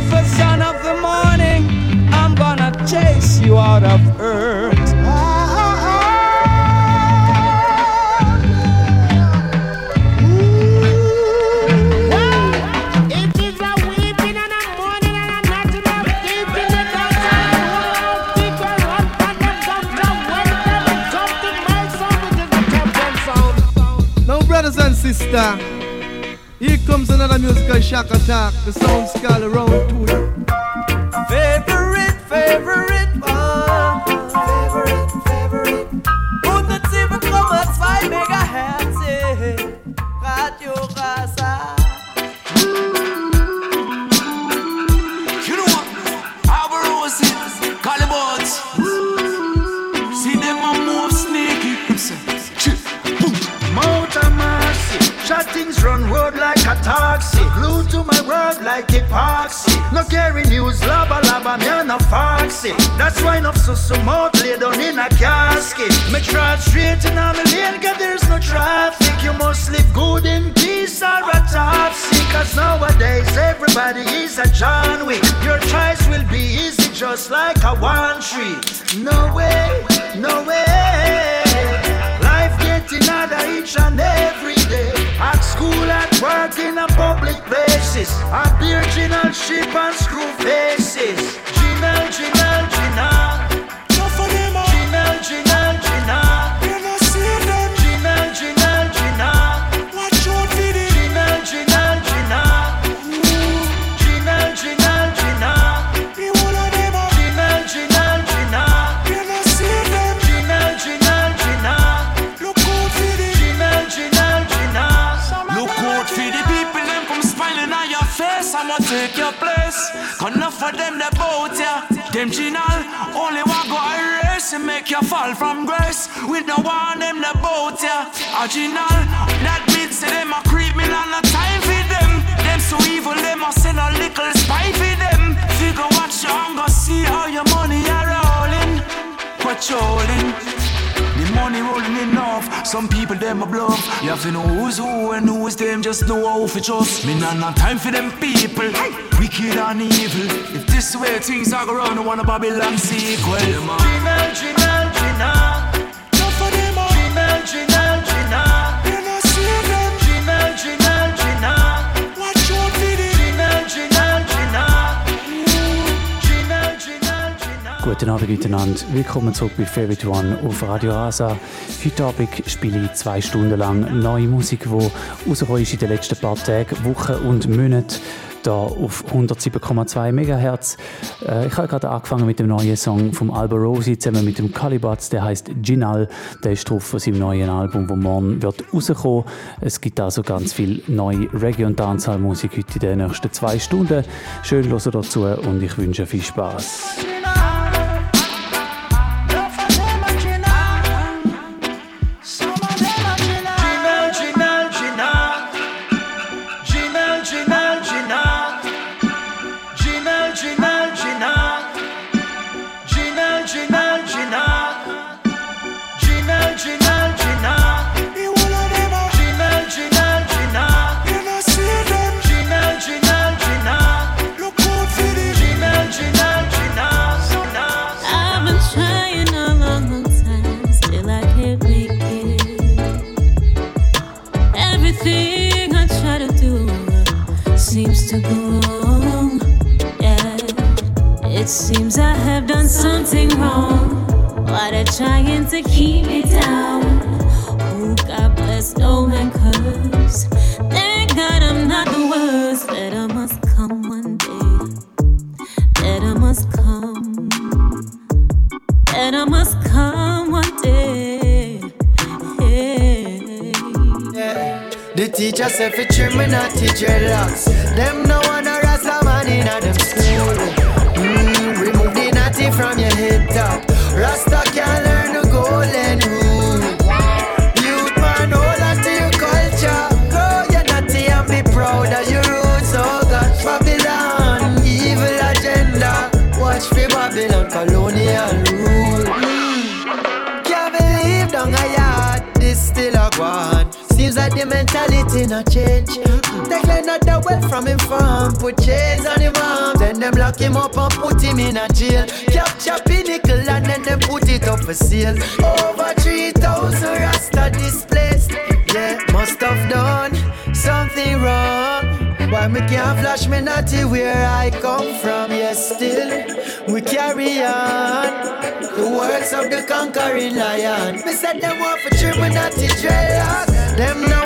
Lucifer, son of the morning, I'm gonna chase you out of earth. sister. Another musical shock attack. The sound's called to you. Favorite, favorite one. World like epoxy. No carry news, laba laba, me a no foxy. That's why enough so so mouth lay down in a casket. Me try straight in a lane, cause there's no traffic. You must live good in peace or a topsy. Cause nowadays everybody is a John Wick. Your choice will be easy, just like a one tree. No way, no way. Getting harder each and every day. At school, at work, in a public places. At the original ship and screw faces. Ginal, Ginal. For them, they bout ya. Them Ginal, only one go erase and make you fall from grace. We don't want them, they bout ya. A Ginal, that means say them a and no time for them. Them so evil, them a send a little spite for them. Figure watch your hunger, see how your money are rolling. Patrolling. Money rolling enough. Some people them a bluff. You have to know who's who and who's them. Just know how to trust. Me not not time for them people. Wicked and evil. If this way things are going, I want a Babylon sequel. Ginal, Ginal, Ginal. Guten Abend miteinander. Willkommen zurück bei Favorite One auf Radio Rasa. Heute Abend spiele ich zwei Stunden lang neue Musik, die rausgekommen ist in den letzten paar Tagen, Wochen und Monaten. Da auf 107,2 MHz. Äh, ich habe gerade angefangen mit dem neuen Song vom Alba Rosi zusammen mit dem Calibatz, der heißt Ginal. Der ist drauf von seinem neuen Album, das morgen wird rauskommen. Es gibt also ganz viel neue Reggae- und Dancehall-Musik heute in den nächsten zwei Stunden. Schön hören dazu und ich wünsche viel Spaß. conquering lion. Me said them want for trim and to dreadlock. Them no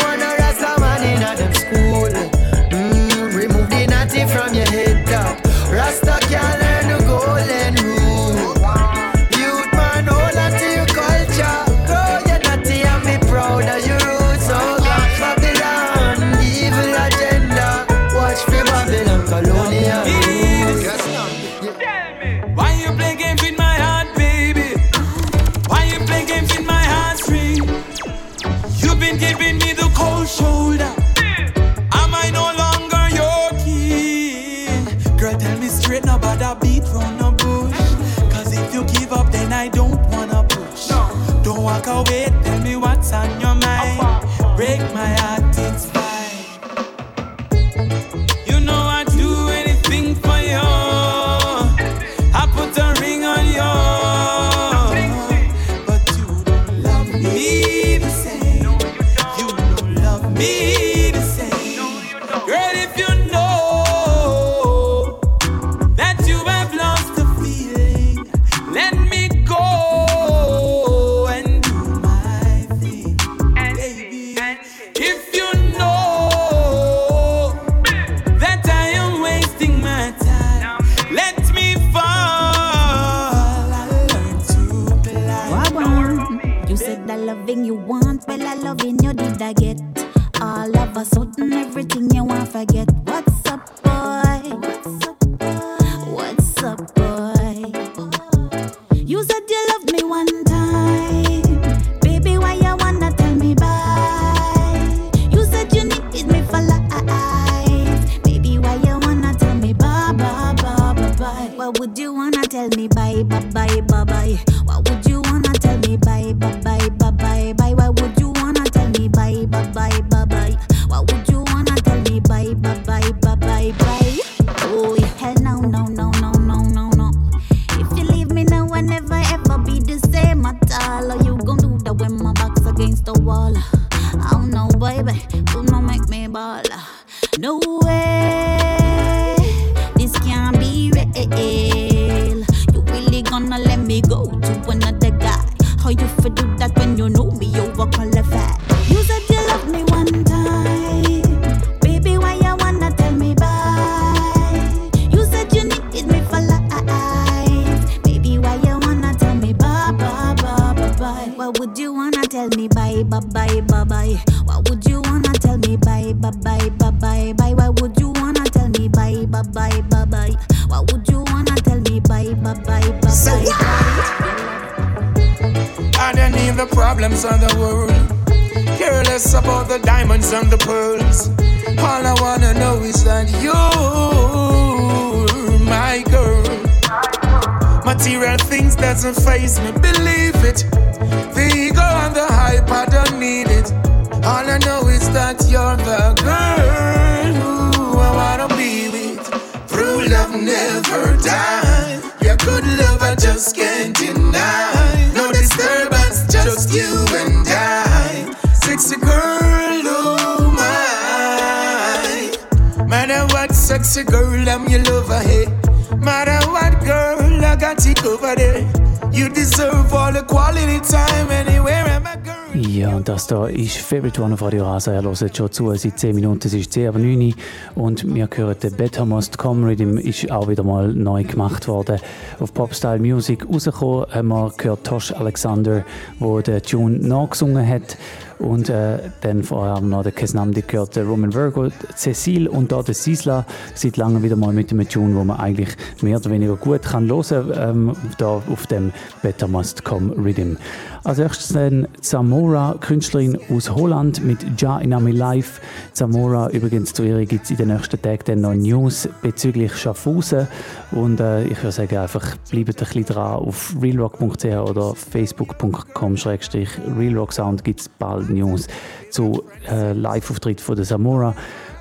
ist Februar auf Radio Rasa. Er hört schon zu, seit 10 Minuten, es ist 10, aber 9 Und wir hören den Better Must Come Rhythm, ist auch wieder mal neu gemacht worden. Auf Popstyle Music rausgekommen haben wir gehört Tosh Alexander, der den Tune nachgesungen hat. Und äh, dann vorher haben wir noch den Kesnamdi gehört, der Roman Virgo, Cecil und da der Sisla. Seit langem wieder mal mit einem Tune, wo man eigentlich mehr oder weniger gut kann hören kann, ähm, auf dem Better Must Come Rhythm. Als erstes dann Zamora, Künstlerin aus Holland mit Ja in My Life. Zamora, übrigens zu ihr gibt es in den nächsten Tagen dann noch News bezüglich Schaffhausen. Und äh, ich würde sagen, einfach bleibt ein bisschen dran. Auf realrock.ch oder facebook.com-realrocksound gibt es bald News zu äh, Live-Auftritt von der Zamora.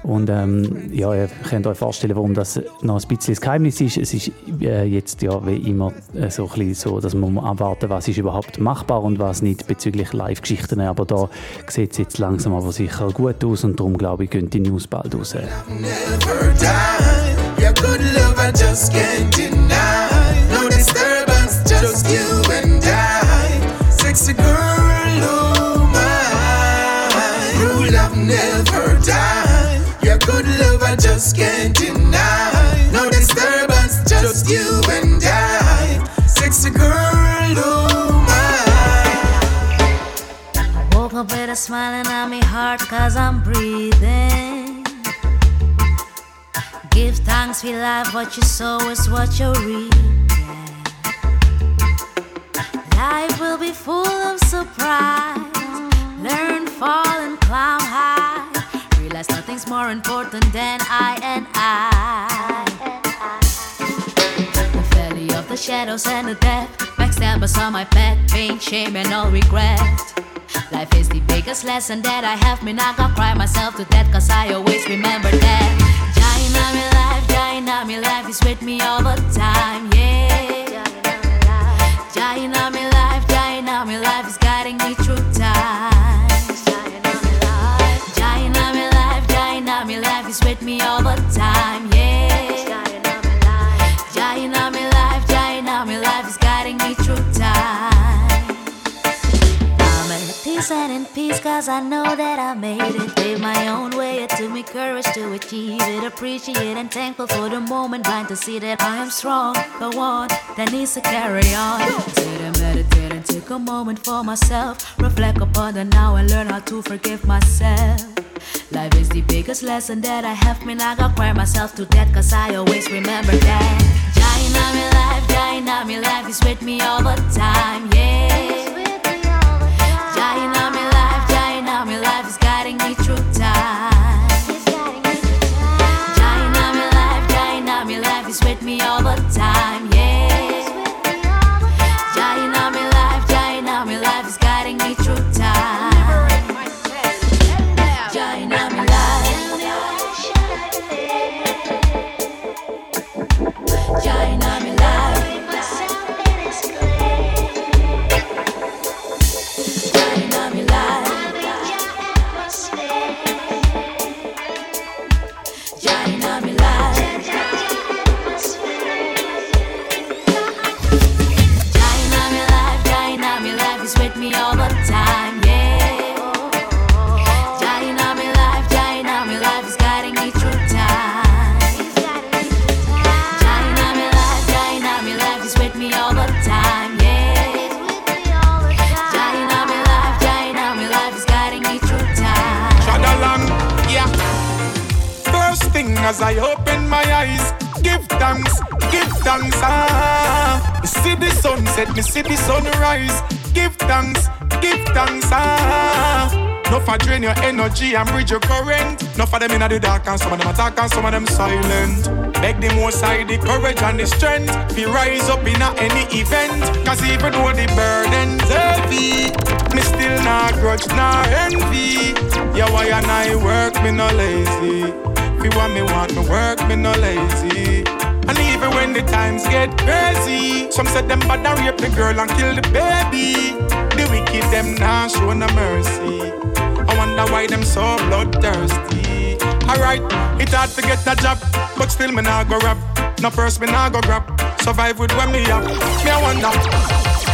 Und ähm, ja, ihr könnt euch vorstellen, warum das noch ein bisschen das Geheimnis ist. Es ist äh, jetzt ja wie immer äh, so ein bisschen so, dass man abwarten was ist überhaupt machbar und was nicht bezüglich Live-Geschichten. Aber da sieht es jetzt langsam aber sicher gut aus und darum glaube ich, gehen die News bald raus. Girl, oh my. True love never die. Good love I just can't deny. No disturbance, just you and I. Sexy girl, oh my. I woke up with a smile on my heart cause I'm breathing. Give thanks for life, what you sow is what you reap. Life will be full of surprise. Learn, fall, and climb. Realize nothing's more important than I and I. The valley of the shadows and the death. Backstabbers on my path, pain, shame, and all regret. Life is the biggest lesson that I have. Me not gonna cry myself to death, cause I always remember that. Dying on me life, dying on me life is with me all the time, yeah. Dying on me life, cause I know that I made it. Pave my own way, it took me courage to achieve it. Appreciate and thankful for the moment, blind to see that I am strong. The one that needs to carry on. Sit and meditate and take a moment for myself. Reflect upon the now and learn how to forgive myself. Life is the biggest lesson that I have. Me not gonna cry myself to death, cause I always remember that. Dying on me life, dying me life is with me all the time, yeah. Me life is guiding me through time. Me life, me life is with me all the time, give thanks. Ah, me see the sunset, me see the sunrise. Give thanks, give thanks. Ah, no for drain your energy and bridge your current. No for them in the dark and some of them attack and some of them silent. Beg the most side the courage and the strength. Be rise up in any event. Cause even though the burden's heavy, me still not grudge nor envy. Yeah, why and I work, me no lazy. You want me, want me work, me no lazy. Even when the times get crazy, some said them bad and rape the girl and kill the baby. The wicked them now show no mercy. I wonder why them so bloodthirsty. Alright, it hard to get a job, but still me nah go rap. No first me nah go grab. Survive with when me up. Me I wonder.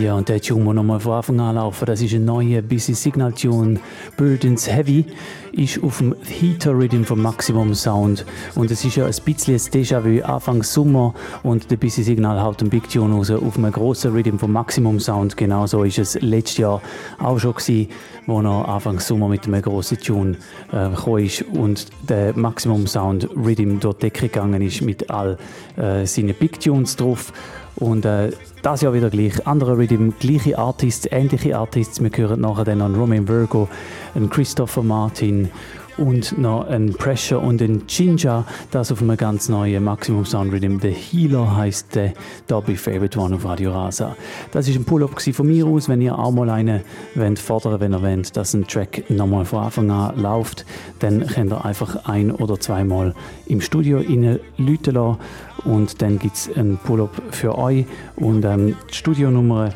Ja, und der Tune, der nochmal von Anfang an laufen, das ist ein neuer Busy Signal Tune. Burdens Heavy ist auf dem Heater Rhythm von Maximum Sound. Und es ist ja ein bisschen Déjà-vu Anfang Sommer und der Busy Signal haut einen Big Tune raus auf einem grossen Rhythm von Maximum Sound. Genauso ist es letztes Jahr auch schon gewesen, wo er Anfang Sommer mit einem grossen Tune äh, gekommen ist und der Maximum Sound Rhythm dort die Decke gegangen ist mit all äh, seinen Big Tunes drauf. Und äh, das Jahr wieder gleich. Andere Rhythm, gleiche Artists, ähnliche Artists. Wir hören nachher dann an Romain Virgo, an Christopher Martin und noch ein Pressure und ein Ginger, das auf einem ganz neuen Maximum Sound Rhythm. The Healer heißt der, da Favorite One auf Radio Rasa. Das ist ein Pull-up von mir aus, wenn ihr auch mal einen wollt, fordern, wenn ihr wollt, dass ein Track nochmal von Anfang an läuft, dann könnt ihr einfach ein- oder zweimal im Studio rein lassen und dann gibt es einen Pull-up für euch und ähm, die Studionummer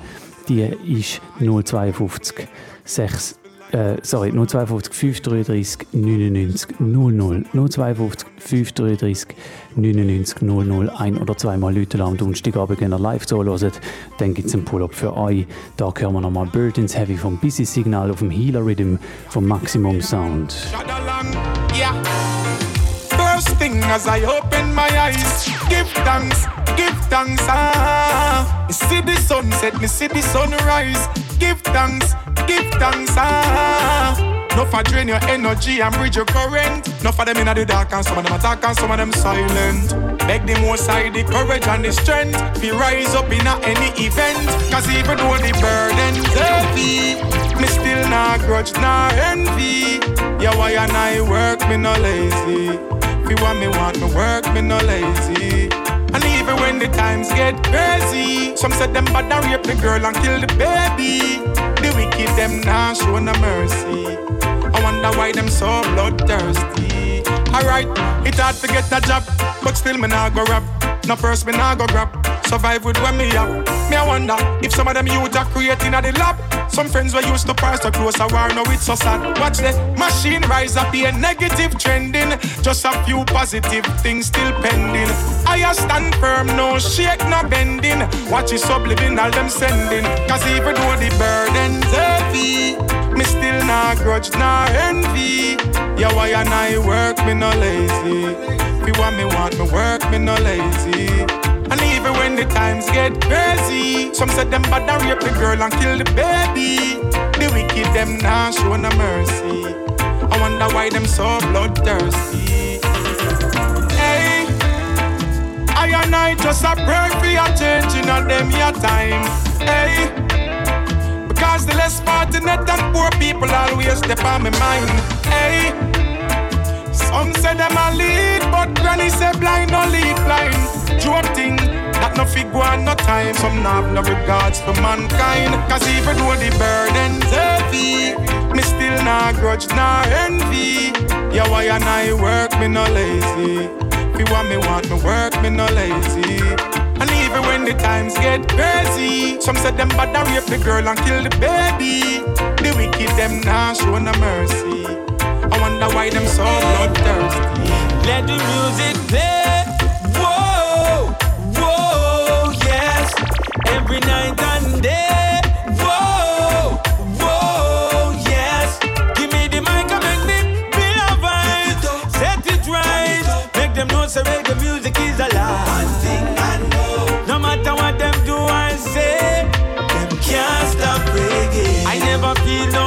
die ist 052 6 äh, sorry, 052 533 99 00. 052 533 99 00. Ein oder zweimal Leute am Donnerstagabend wenn ihr live so hört, dann gibt es einen Pull-up für euch. Da hören wir nochmal Burdens Heavy vom Busy Signal auf dem Healer Rhythm vom Maximum Sound. Yeah. Thing as I open my eyes, give thanks, give thanks. Ah, me see the sunset, me see the sunrise. Give thanks, give thanks. Ah, no for drain your energy and bridge your current. No for them in the dark and some of them attack and some of them silent. Beg the most side the courage and the strength. Be rise up in any event. Cause even though the burden's heavy, me still not grudge nor envy. Yeah, why and I work, me no lazy. You want me, want me work, me no lazy. And even when the times get crazy, some said them bad and rape the girl and kill the baby. The wicked them now show no mercy. I wonder why them so bloodthirsty. Alright, it hard to get a job, but still me nah go rap. No first me nah go grab. Survive with when me up. Me I wonder if some of them youth are creating at the lab. Some friends were used to pass the close a war, now it's so sad. Watch the machine rise up, a negative trending. Just a few positive things still pending. I stand firm, no shake, no bending. Watch it subliminal them sending. Cause even though the burden's heavy, me still not grudge, not envy. Yeah, why and I work, me no lazy. If you want me, want me work, me no lazy. The times get crazy, some said them bad and rape the girl and kill the baby. The wicked them now show no mercy. I wonder why them so bloodthirsty. Hey, I and I just a pray for your in a them your time. Hey, because the less fortunate and poor people always step on my mind. Hey. Some say them a lead, but granny say blind no lead blind. Joke thing that no fig one no time. Some not no regards for mankind. Cause even though the burden's heavy, me still not grudge nor envy. Yeah, why and I work me no lazy. If you want me want me work me no lazy. And even when the times get crazy, some say them bad rape the girl and kill the baby. The wicked them now show no mercy. I wonder why them so bloodthirsty. Let the music play. Whoa, whoa, yes. Every night and day. Whoa, whoa, yes. Give me the mic and make me feel a vibe. Set it right. Make them know say reggae music is alive. One thing I know. No matter what them do and say, them can't stop reggae. I never feel nothing.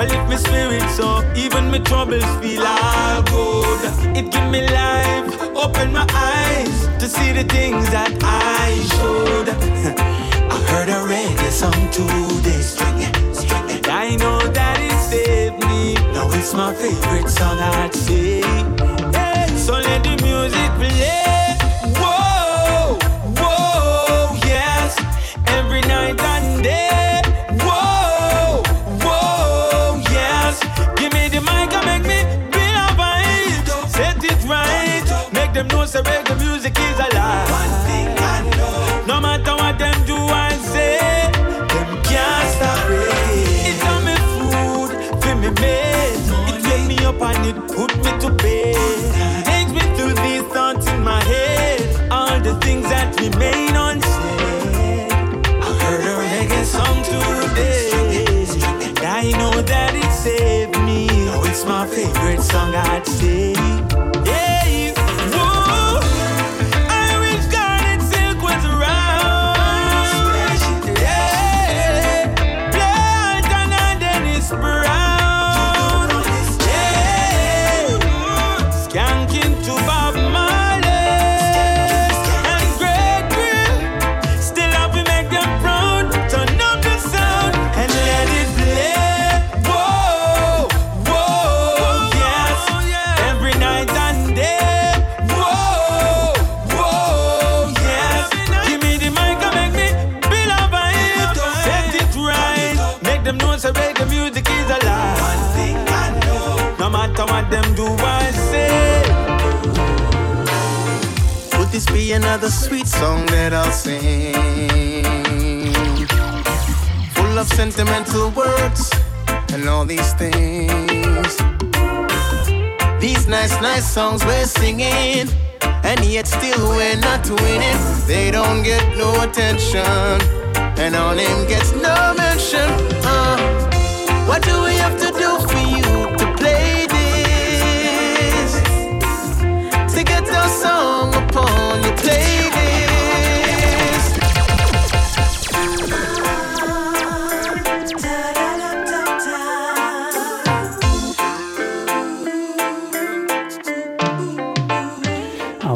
Well, if my spirit so, even my troubles feel all good. It give me life, open my eyes to see the things that I should. I heard a reggae song today, string it, string it. I know that it saved me. Now it's my favorite song, I'd say. Hey, so let the music song, I'd another sweet song that I'll sing? Full of sentimental words and all these things. These nice, nice songs we're singing, and yet still we're not winning. They don't get no attention, and our name gets no mention. Uh, what do we have to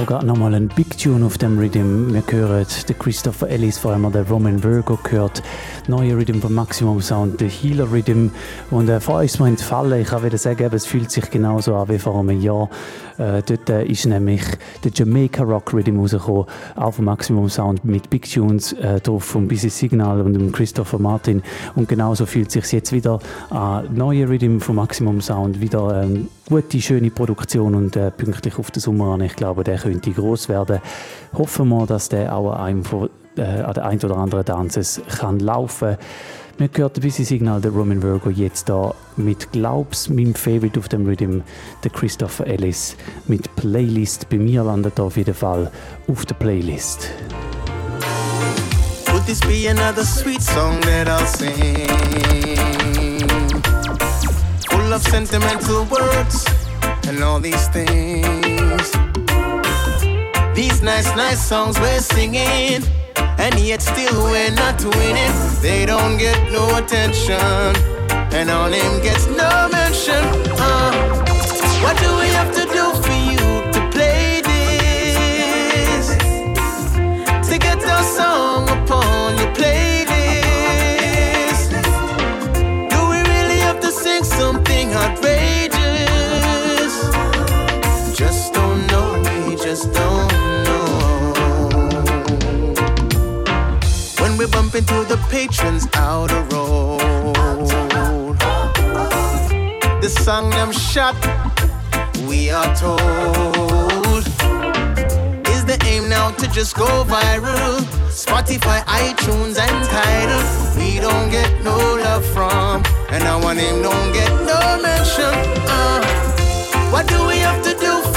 gerade nochmal ein Big Tune auf dem Rhythm. Wir hören den Christopher Ellis, vor allem der Roman Virgo gehört. Neue Rhythm vom Maximum Sound, der Healer Rhythm. Und äh, vor uns mal entfallen, ich kann wieder sagen, es fühlt sich genauso an wie vor einem Jahr. Äh, dort äh, ist nämlich der Jamaica Rock Rhythm rausgekommen, auch vom Maximum Sound mit Big Tunes äh, drauf vom Busy Signal und dem Christopher Martin. Und genauso fühlt sich jetzt wieder an neue Rhythm vom Maximum Sound, wieder ähm, gute, schöne Produktion und äh, pünktlich auf den Sommer an. Ich glaube, der könnte groß werden. Hoffen wir, dass der auch an einem von äh, an der ein oder anderen Dances kann laufen. Wir gehört ein bisschen Signal der Roman Virgo jetzt da mit Glaubs, meinem Favorite auf dem Rhythm, der Christopher Ellis mit Playlist. Bei mir landet er auf jeden Fall auf der Playlist. Would this be another sweet song that I'll sing? Full of sentimental words and all these things. These nice, nice songs we're singing, and yet still we're not winning. They don't get no attention, and our name gets no mention. Uh, patrons out the road, the song them shot, we are told. Is the aim now to just go viral? Spotify, iTunes, and Tidal. We don't get no love from, and our name don't get no mention. Uh, what do we have to do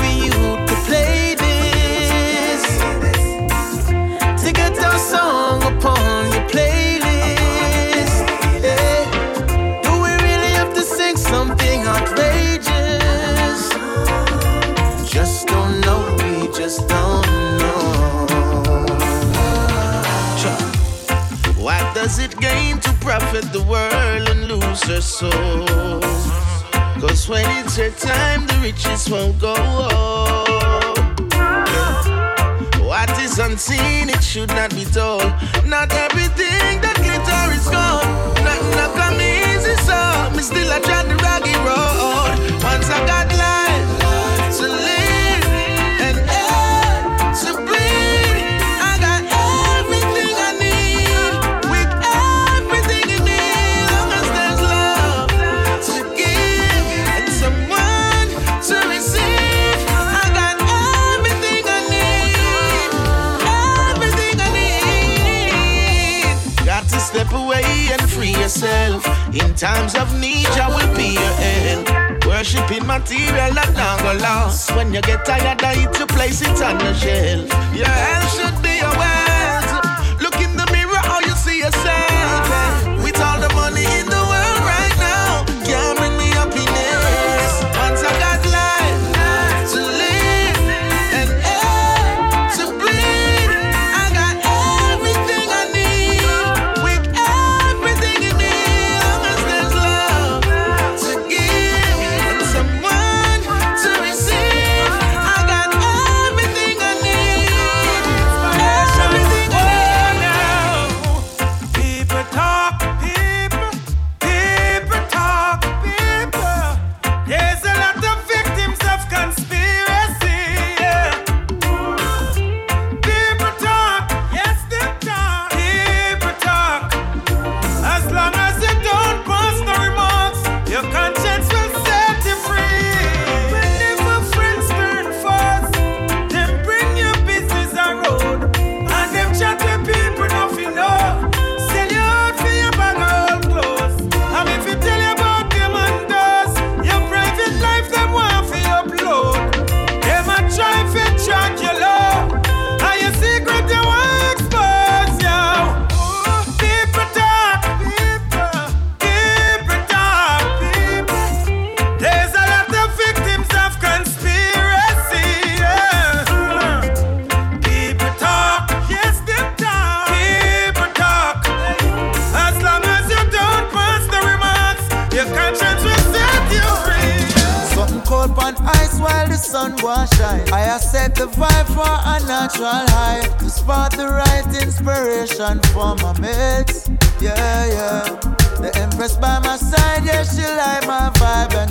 profit the world and lose her soul? Cause when it's her time, the riches won't go. What is unseen, it should not be told. Not everything that glitter is gold. Nothing not come easy, so me still I try the rocky road. Once I got yourself. In times of need, I will be your end. Worshipping material that not go lost. When you get tired of it, you place it on the shelf. Your health should be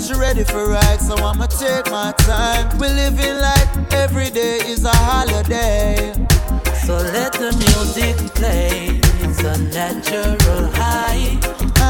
she ready for ride, so I'ma take my time. We living like every day is a holiday. So let the music play, it's a natural high.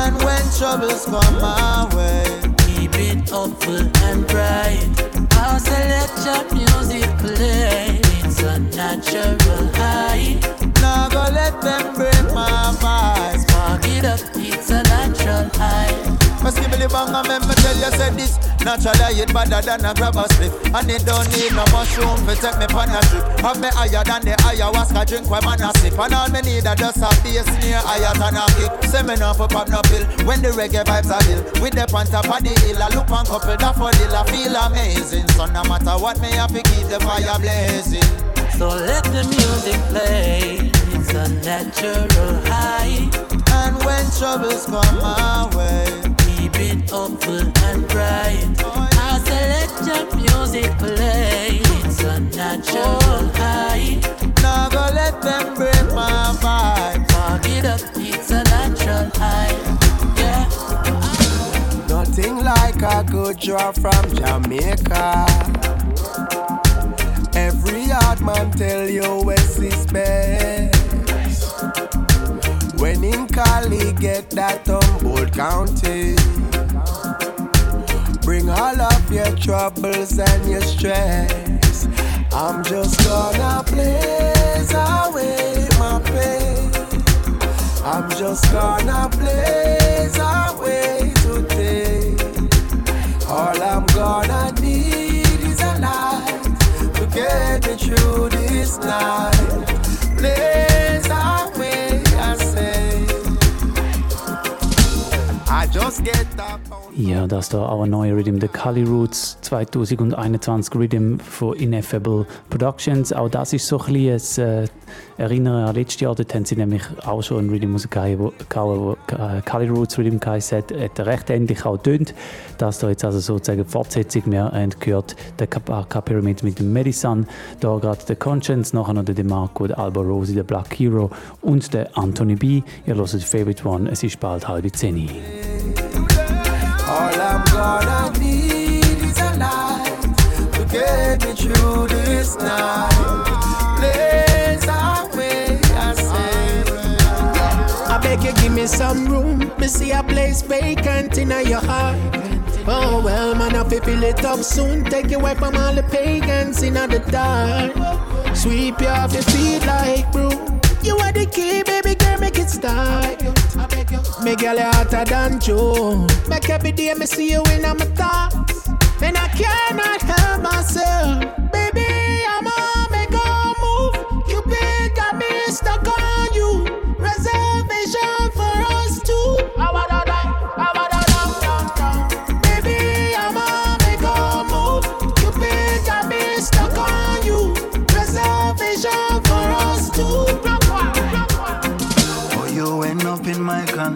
And when troubles come my way, keep it hopeful and bright. I'll let your music play, it's a natural high. Now go let them break my vibes. Spark it up, it's a natural high. Me the bang and me tell you say this. Naturally it better than a grab a slip And it don't need no mushroom to take me on a trip. Have me higher than the ayahuasca drink when man a sip. And all me need a just a bass near higher than a kick Say me no for pop no pill. When the reggae vibes are ill. With the on top of the hill I look and couple for I feel amazing. So no matter what me have to keep the fire blazing. So let the music play. It's a natural high. And when troubles come my way it hopeful and bright. I select your music play. It's a natural high. Now go let them break my vibe. Fuck it up, it's a natural high. Yeah. Nothing like a good draw from Jamaica. Every hard man tell you West is best. When in Cali get that Humboldt County Bring all of your troubles and your stress I'm just gonna blaze away my pain. I'm just gonna blaze away today. All I'm gonna need is a light To get me through this night. Blaze away Ja, das da ein neuer Rhythm, der Kali Roots 2021 Rhythm von Ineffable Productions. Auch das ist so ein bisschen ein äh, Erinnern an letztes Jahr. Dort haben sie nämlich auch schon einen Rhythm rausgehauen, wo äh, Kali Roots Rhythm geheißen hat. Hat recht ähnlich auch tönt. Das da jetzt also sozusagen Fortsetzung. Wir haben gehört der Kappa Pyramid mit dem Medicine. Da gerade der Conscience, nachher noch der DeMarco, der Alba Rosi, der Black Hero und der Anthony B. Ihr hört Favorite One. Es ist bald halb zehn. All I'm gonna need is a light to get me through this night. Blaze away, I say. I beg you, give me some room. Me see a place vacant in your heart. Oh well, man, I fill it up soon. Take you away from all the pagans in the dark. Sweep you off your feet like broom. You are the key, baby girl, make it start. Make girl you hotter than Joe. Make every day me see you in my thoughts, and I cannot help myself, baby.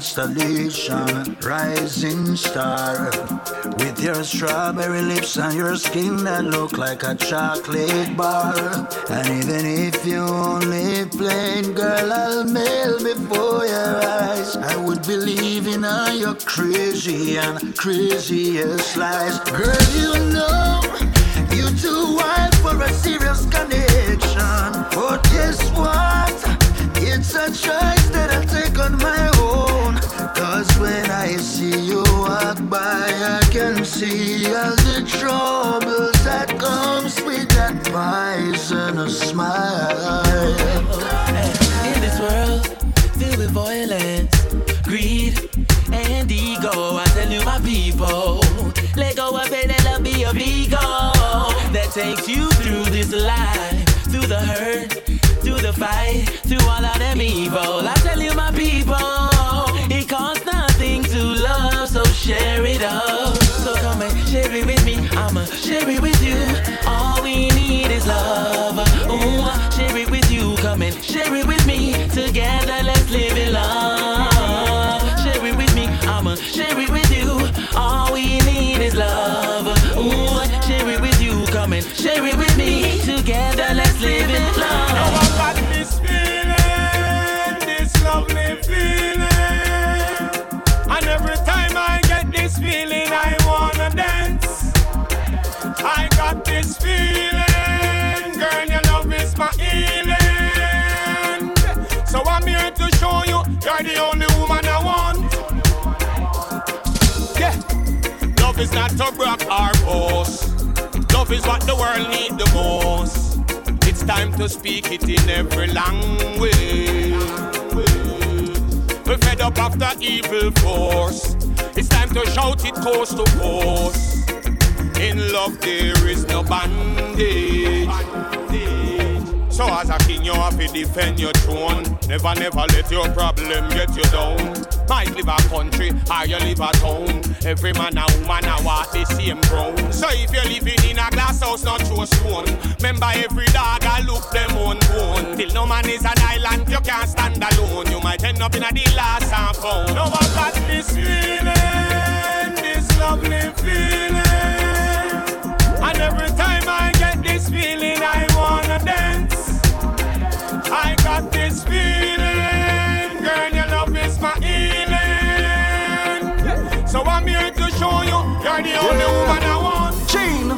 Constellation, rising star. With your strawberry lips and your skin that look like a chocolate bar. And even if you only plain, girl, I'll melt before your eyes. I would believe in all your crazy and craziest lies. Girl, you know you're too wild for a serious connection. But guess what? It's a choice see all the troubles that comes with that a smile. In this world filled with violence, greed, and ego, I tell you, my people, let go of it and love be a ego that takes you through this life, through the hurt, through the fight, through all of them evil. I tell you, my people it costs nothing to love, so share it come and share it with me. I'ma share it with you. All we need is love. Ooh, share it with you. Come and share it with me. Together, let's live it love. Feeling, girl, your love is my healing. So I'm here to show you, you're the only woman I want. Yeah, love is not to broke or boast. Love is what the world need the most. It's time to speak it in every language. We're fed up after evil force. It's time to shout it coast to coast. In love there is no bandage. So as a king you have to defend your throne. Never, never let your problem get you down. Might live a country or you live a town. Every man and woman a walk the same ground. So if you're living in a glass house, not through a stone. Remember every dog a look them own bone. Till no man is an island, you can't stand alone. You might end up in a the last and found. Now I got this feeling, this lovely feeling. And every time I get this feeling, I wanna dance. I got this feeling, girl, your love is my healing. So I'm here to show you, you're the only woman I want. Gene,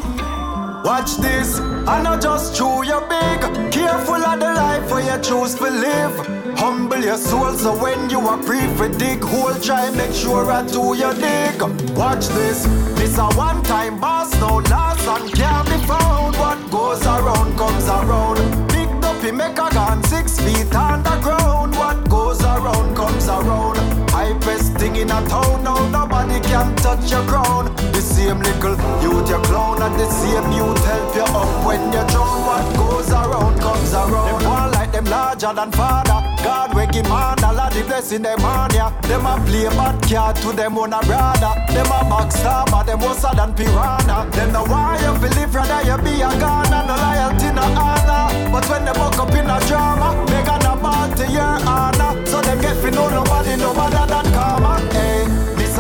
watch this. I not just chew your big. Careful of the life where you choose to live. Humble your soul so when you are free for dig hole, try make sure I do your dig. Watch this. This a one time boss, no last and can't be found. What goes around comes around. Big dopey make a gun six feet underground. What goes around comes around. I Hypest thing in a town now, nobody can touch your crown. Same little youth you clown and the same youth help you up when you drown. What goes around comes around. Them one like them larger than father. God we give man all of the blessing them on ya. Them a play bad card to them own a brother. Them a backstabber, them worse than piranha. Them no why you feel live rather you be a Ghana, no loyalty, no honor. But when they buck up in a drama, they gonna ball to your honor. So them get fi know nobody no better than karma. Hey,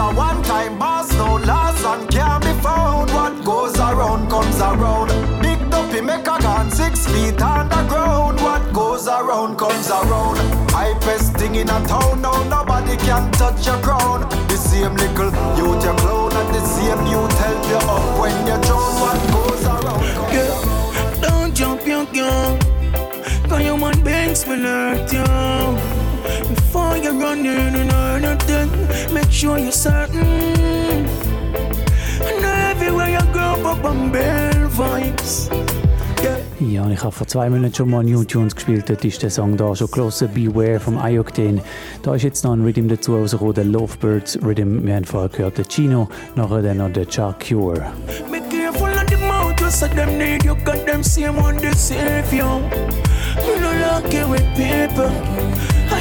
a one time boss, no last and can't be found. What goes around comes around. Big dopey make a gun six feet underground. What goes around comes around. Hypest thing in a town now, nobody can touch your crown. The same little youth you clown and the same youth help you up when you're drown. What goes around comes Yeah, don't jump your gun. Cause human beings will hurt you. Before you run in and earn anything, make sure you're certain. And everywhere you go, bell vibes. Ja, ich habe vor zwei Monaten schon mal New Tunes gespielt. Dort ist der Song da schon gelesen, Beware vom Ioctane. Da ist jetzt noch ein Rhythm dazu rausgekommen, der Lovebirds Rhythm. Wir haben vorher gehört den Chino, nachher dann noch der Chuck Cure. Be careful of the mouth, you said them need you, got them same one they save you. You no lucky with people,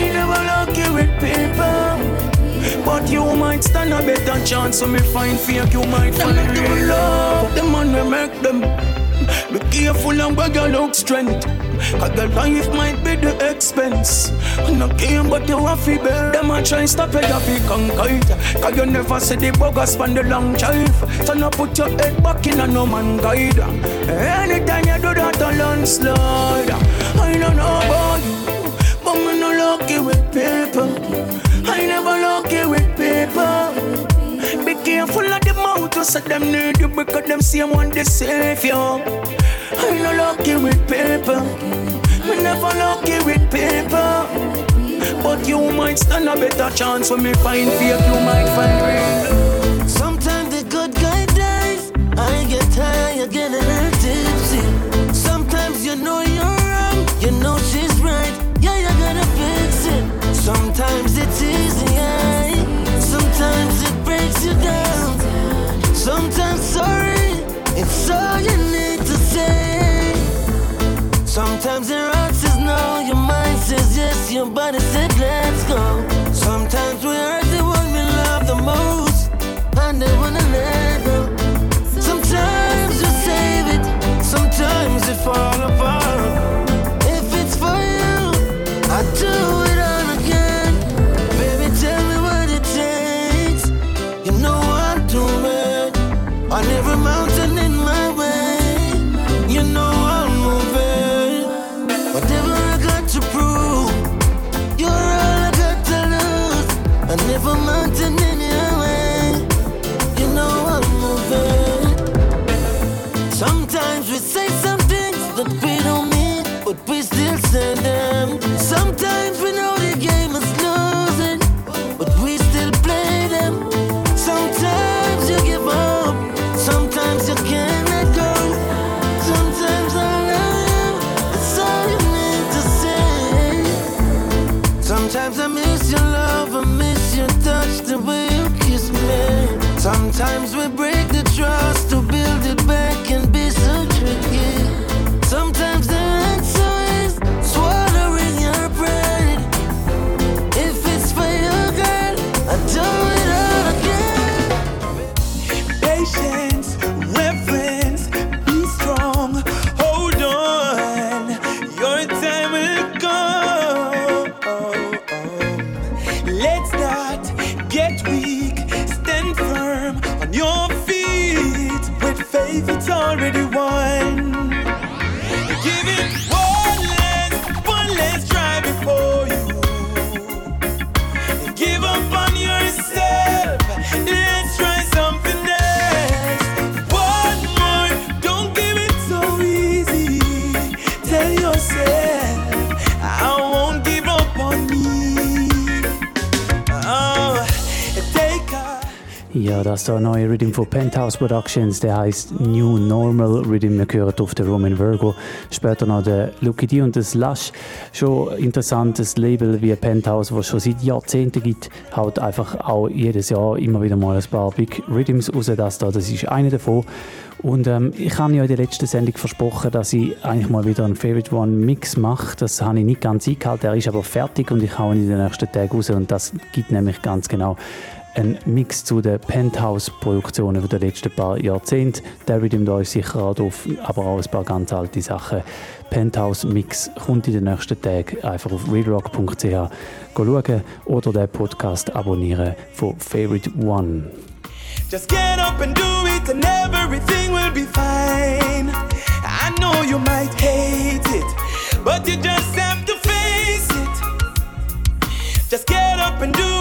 I never lucky with people. But you might stand a better chance, so me find fake, you might find real love. The man we make them. Be careful and where you look strength. Cause the life might be the expense. No game, but you have to bear. Them a try stop you, you have to conquer it. Cause you never see the bugger span the long drive. So now put your head back in a no man guide. Anytime you do that, a landslide. I don't know about you, but me no lucky with people. I never lucky with people. Be careful of the mouth, say them need you because them same one they save you. I no lucky with people, me never lucky with people. But you might stand a better chance when me find fake, you might find real. Sometimes the good guy dies. I get tired, getting tipsy. Sometimes you know you're wrong, you know she's Sometimes sorry, it's all you need to say. Sometimes your heart says no, your mind says yes, your body said let's go. Das ist der neue Rhythm von Penthouse Productions, der heißt New Normal Rhythm. Wir hören auf den Roman Virgo, später noch der Lucky D und das Lush. Schon interessantes Label wie Penthouse, was schon seit Jahrzehnten gibt, haut einfach auch jedes Jahr immer wieder mal ein paar Big Rhythms raus. Das, da, das ist einer davon. Und ähm, ich habe ja in der letzten Sendung versprochen, dass ich eigentlich mal wieder einen Favorite One Mix mache. Das habe ich nicht ganz eingehalten, er ist aber fertig und ich haue ihn in den nächsten Tagen raus. Und das gibt nämlich ganz genau ein Mix zu den Penthouse-Produktionen der letzten paar Jahrzehnte. Der da ist sicher auch drauf, aber auch ein paar ganz alte Sachen. Penthouse-Mix kommt in den nächsten Tagen. Einfach auf readrock.ch schauen oder den Podcast abonnieren von Favorite One. Just get up and do it, and everything will be fine. I know you might hate it, but you just have to face it. Just get up and do it,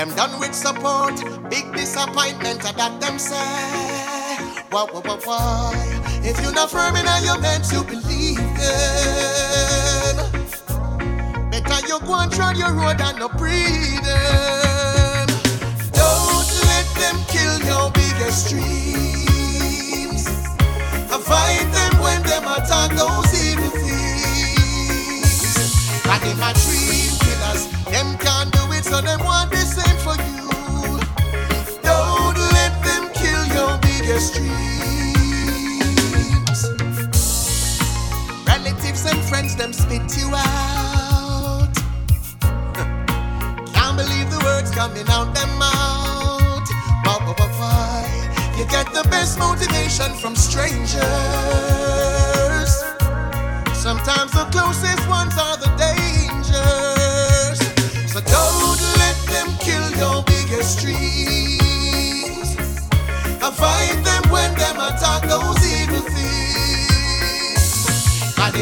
Them done with support, big disappointment a that them say. Why, why, why, why? If you're not firm in your meant to believe them, better you go and tread your road and not breathe them. Don't let them kill your biggest dreams. Avoid them when them attack those evil things. And them a dream killers, them can't do it, so them want your biggest dreams. Relatives and friends, them spit you out. Can't believe the words coming out them mouth. Why? You get the best motivation from strangers.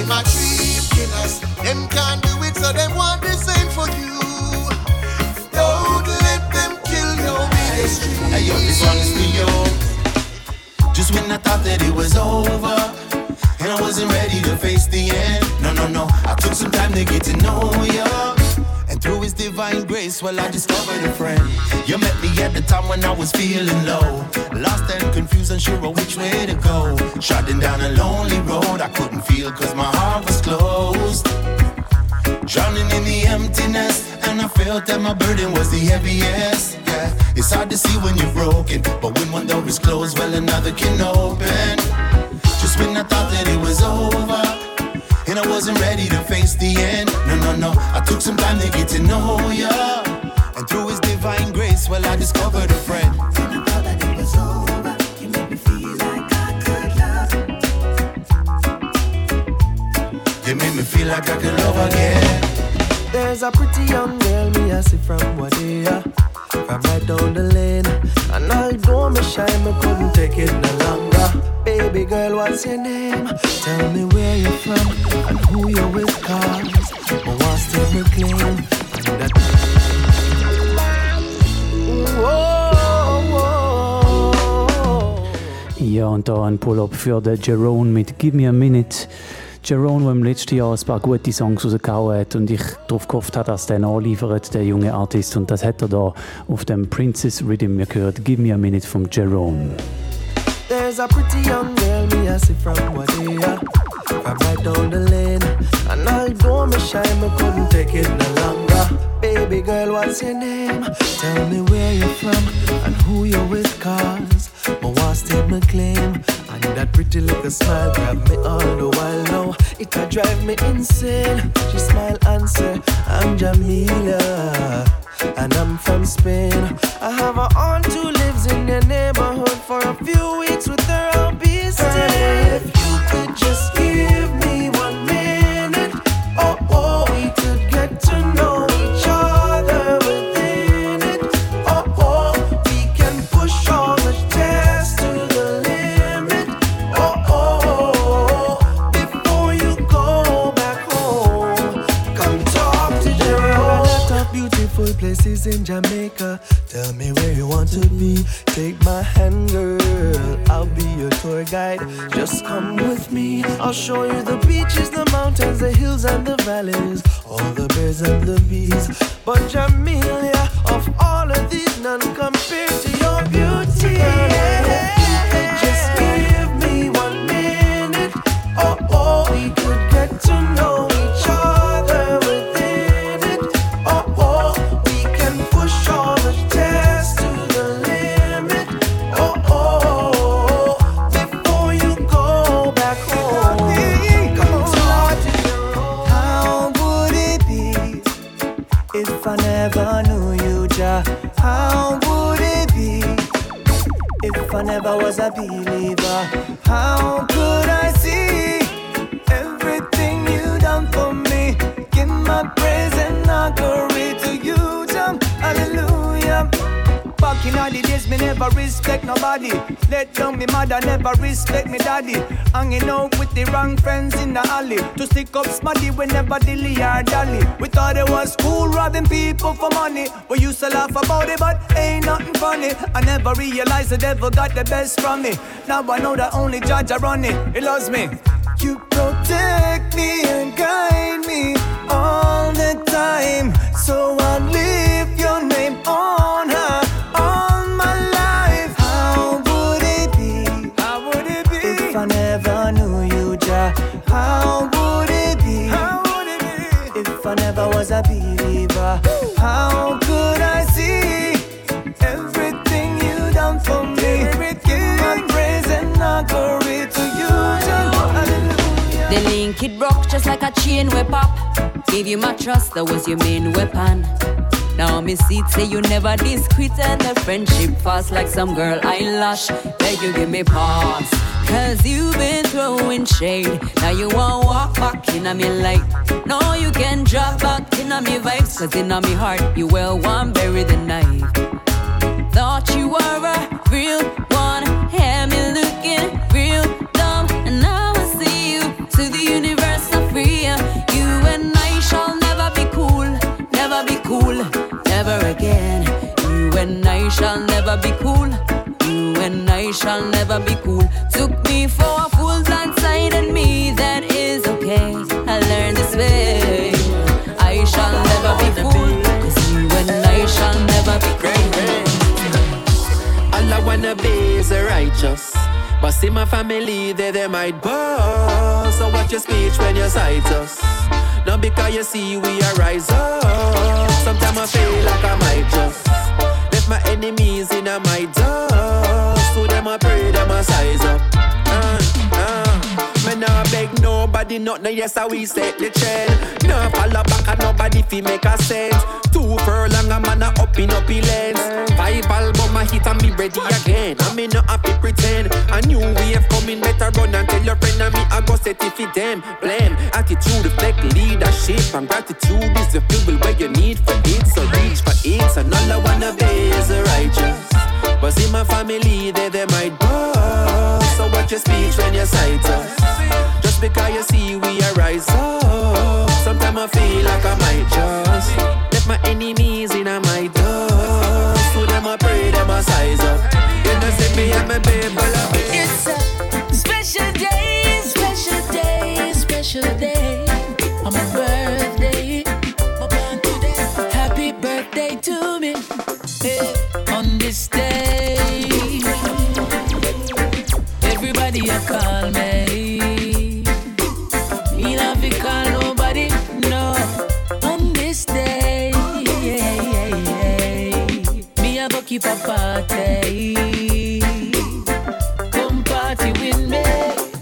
Them a dream killers, them can't do it, so them want the same for you. Don't let them kill your dreams. Hey, yo, this one is for you. Just when I thought that it was over, and I wasn't ready to face the end. No, no, no. I took some time to get to know you. Divine grace, well, I discovered a friend. You met me at the time when I was feeling low. Lost and confused, unsure of which way to go. Trotting down a lonely road, I couldn't feel cause my heart was closed. Drowning in the emptiness, and I felt that my burden was the heaviest. Yeah, it's hard to see when you're broken, but when one door is closed, well, another can open. Just when I thought that it was over, I wasn't ready to face the end. No, no, no, I took some time to get to know ya. And through His divine grace, well, I discovered a friend. You made me feel like I could love again. There's a pretty young girl me I see from Wadea, from right down the lane. And although me shy, me couldn't take it no longer. Baby girl, what's your name? Tell me where you're from and who you're with, cause I want to take me claim. And that Ja, und da ein Pull-up für den Jerome mit Give Me a Minute. Jerome, der im letzten Jahr ein paar gute Songs rausgehauen hat und ich darauf gehofft habe, dass der nachliefert, der junge Artist. Und das hat er da auf dem Princess Rhythm gehört. Give Me a Minute von Jerome. There's a pretty young girl me I see from Wadea, from right down the lane. And although me shy, me couldn't take it no longer. Baby girl, what's your name? Tell me where you're from and who you're with, cause my was take my claim. And that pretty little smile grab me all the while now. It a drive me insane. She smile and say, I'm Jamila. And I'm from Spain. I have a aunt who lives in your neighborhood for a few weeks places in Jamaica. Tell me where you want to be. Take my hand, girl. I'll be your tour guide. Just come with me. I'll show you the beaches, the mountains, the hills, and the valleys. All the birds and the bees. But Jamelia, of all of these, none compared to your beauty. Just give me one minute. Oh, oh, we could get to know How would it be if I never was a believer? How could I see everything you done for me? Give my praise and glory Back in all the days, me never respect nobody. Let down me mother, never respect me daddy. Hanging out with the wrong friends in the alley. To stick up smarty whenever dilly or dally. We thought it was cool robbing people for money. We used to laugh about it, but ain't nothing funny. I never realized the devil got the best from me. Now I know that only judge I run it. He loves me. You protect me and guide me all the time. So I lift it broke just like a chain whip up. Gave you my trust, that was your main weapon. Now me see say you never discreet and the friendship fast like some girl eyelash. Beg you give me pause. Cause you've been throwing shade. Now you won't walk back in a me light. No, you can drop back in a me vibes. Cause in a me heart, you will want bury the knife. Thought you were a real one. Shall never be cool. You and I shall never be cool. Took me for a fool blind side and me that is okay. I learned this way. I shall never be fooled. never be great. All I wanna be is a righteous. But see my family, they, they might boast. So watch your speech when you cite us. Not because you see we are rise up. Sometimes I feel like I might just my enemies in a my dust. So them I pray, them I size up. Nah beg nobody, nothing, yes, I we set the trend. Nah follow back and nobody fi make a sense. Two furlong, a man a up in up lens. Five album a hit and me ready again. I me not happy pretend. A new wave coming, better run and tell your friend and me I go set it them. Blame attitude, reflect leadership, and gratitude is the fuel where you need for it. So reach for it, and all I wanna be is righteous. But see my family, they they might bust. So watch your speech when you cite us. Just because you see we are rise. Sometimes I feel like I might just let my enemies in my dust. So them I pray, them I size up. You know, see me and my baby, love it. It's a special day, special day, special day. On my birthday. Happy birthday to me. On this day, Come party with me.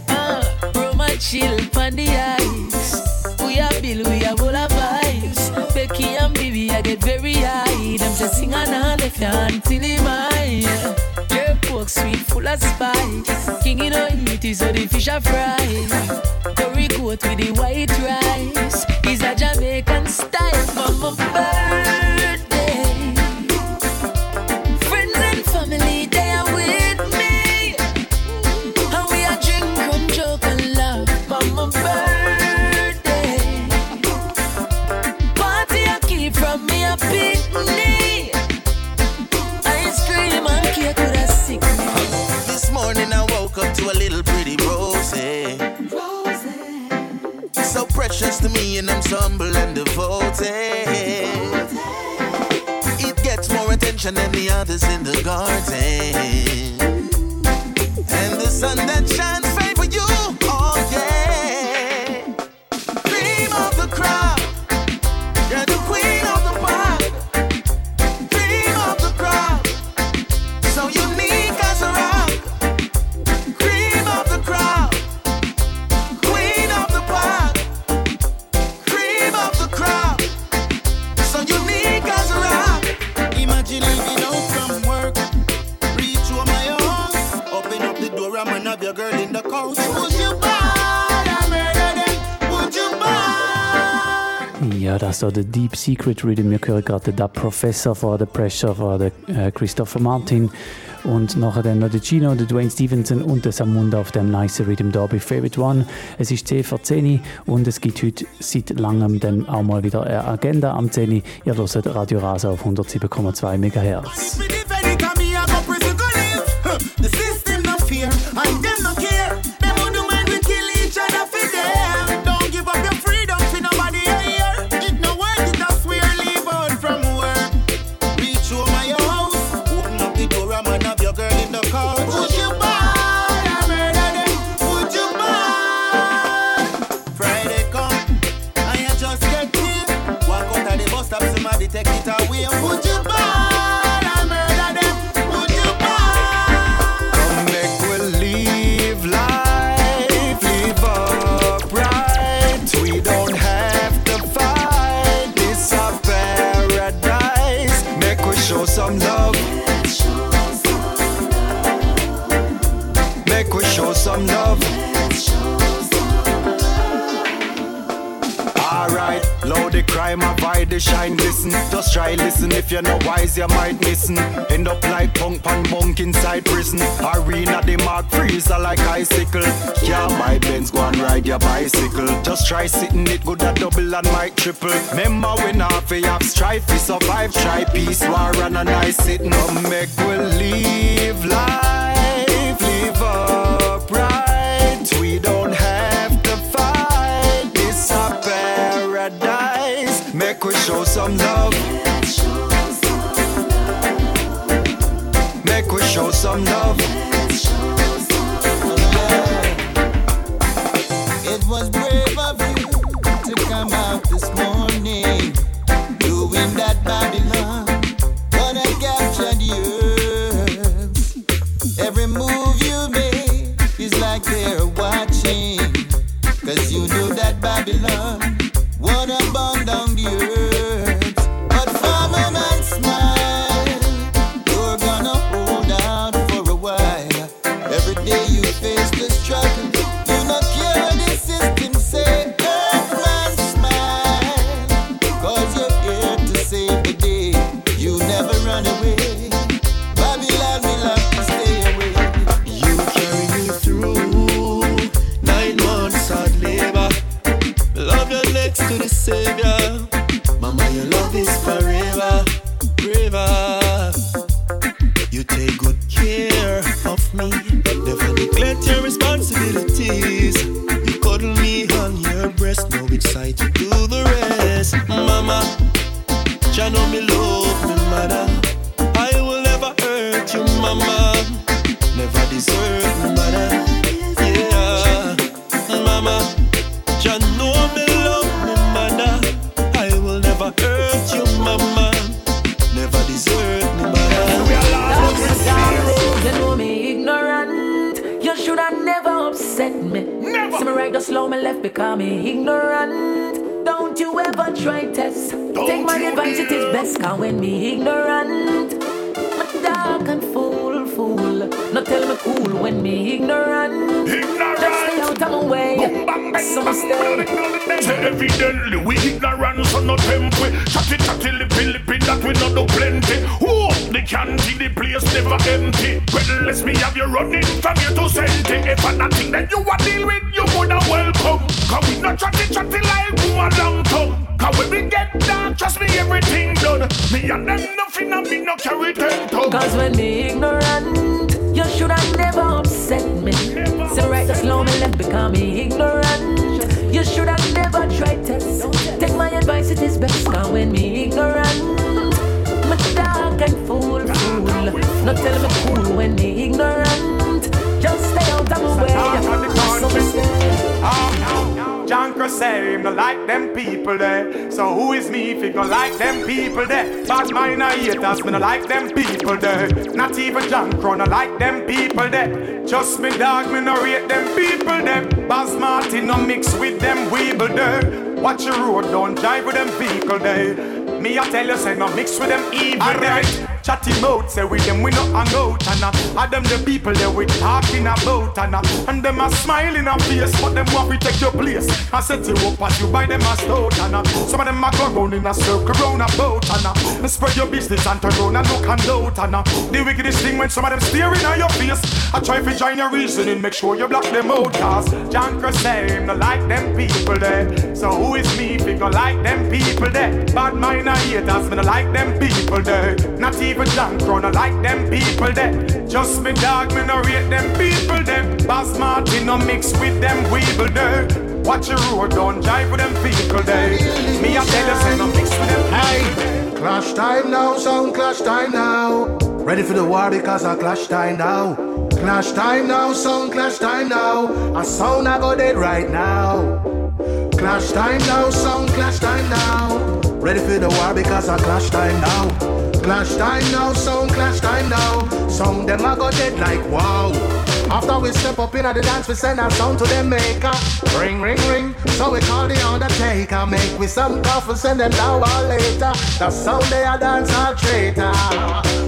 Uh, rum and chill on the ice. We are Bill, we full of vibes. Becky and I get very high. Them just sing and all the mine. Jerk sweet, full of spice. King in a heat is the fish are fried. Curry goat with the white Deep Secret Rhythm. Wir hören gerade den Professor von der Pressure von der äh, Christopher Martin und nachher dann noch der Gino, der Dwayne Stevenson und der Samunda auf dem Nice Rhythm bei Favorite One. Es ist 10 vor 10 und es gibt heute seit langem dann auch mal wieder eine Agenda am 10 Ihr hört Radio Rasa auf 107,2 MHz. Shine, listen. Just try listen if you're not wise, you might listen. End up like punk pan bunk inside prison. Arena the mark freezer like icicle. Can't buy Benz, go and ride your bicycle. Just try sitting it good at double and might triple. Remember when half a have strife, we survive. Try peace, war and a nice sitting. Come make we live life, this morning. And them the people that we talking about and uh, and them a smiling a face, but them want to take your place. I set you up as you buy them a stout and uh, some of them a go round in a circle round a boat and uh, spread your business and turn round and look and out and uh, the wickedest thing when some of them staring at your face. I try to join your reasoning, make sure you block them out cause Jankra say him no like them people there. So who is me if go like them people there? Bad mind I haters, me no like them people there. Not even Jankra no like them people there. Just me dog, me no rate them people there. Boss Martin no mix with them weeble there. Watch your road, don't drive with them vehicle there. Me I tell you, say no mix with them. Hey, clash time now, sound clash time now. Ready for the war because I clash time now. Clash time now, sound clash time now. A sound I go dead right now. Clash time now, sound clash time now. Ready for the war because I clash time now. Clash time now, sound clash time now. Sound them I go dead like wow. After we step up in the dance, we send our sound to the maker. Ring, ring, ring. So we call the undertaker. Make we some coffee, send them now or later. The sound they a dance all traitor.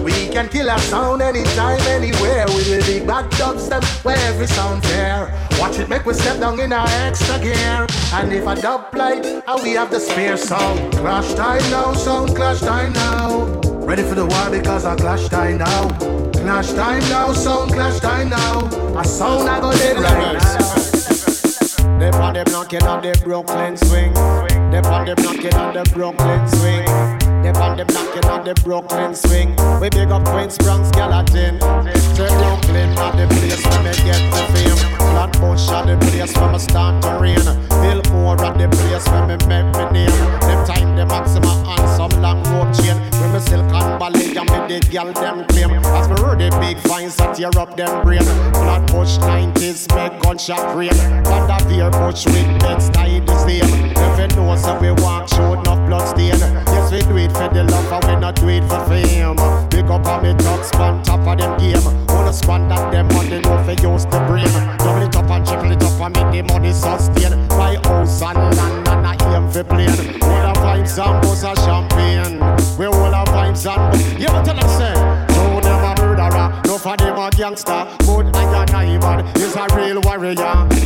We can kill a sound anytime, anywhere. We the big bad dubstep where every sound fair. Watch it make we step down in our extra gear. And if a dub light, we have the spare sound. Clash time now, sound clash time now. Ready for the war because I clash time now. Clash time now, sound clash time now. A sound I go dead right now. They on them knocking on the Brooklyn swing. They on them knocking on the Brooklyn swing. They on them knocking on the Brooklyn swing. We big up Queens, Bronx, Gallatin. To Brooklyn, not the place where me get the fame. Flatbush at the place where me start to rain. Billmore at the place where me make me name. Them time the maximum and some long rope chain. With me Silicon Valley and me the girl them claim. As me heard the big vines that tear up them brain. Flatbush 90s make gunshot rain. Vanderveer Bush with beds tied the same. You know so we walk short enough blood stain. Yes we do it for the love and we not do it for fame. Pick up on me thugs on top of them game. Wanna squander them money no for use the brain. Double it up and triple it up and make the money sustain. Buy house and land and I aim for plane. All the vibes and buzz a champagne. We all the vibes and you tell us say. So them a murderer, no for them a gangster. But I and I man is a real warrior.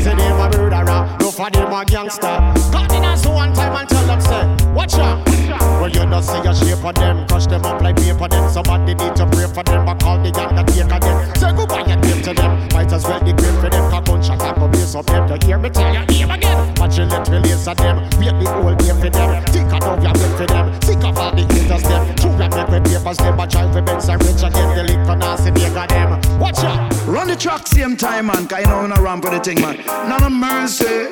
Say them a murderer, of them a gangster. Cut in us one time and tell them say, watch out. Well, you don't see a shape of them, crush them up like paper them. Somebody need to pray for them, but call the gang that take again. Say goodbye and give to them. Might as well degrade for them, cause gunshot up a base up them. To hear me tell you, hear again. Watch you let release of them. Wait the whole day for them. Think of your bed for them. Sick of all the haters them. True and make with papers them, but try for Benz and rich again. The liquor nasty nigga them. Watch out. Run the track same time, man. Cause you know when I ramp for the thing, man. None of mercy.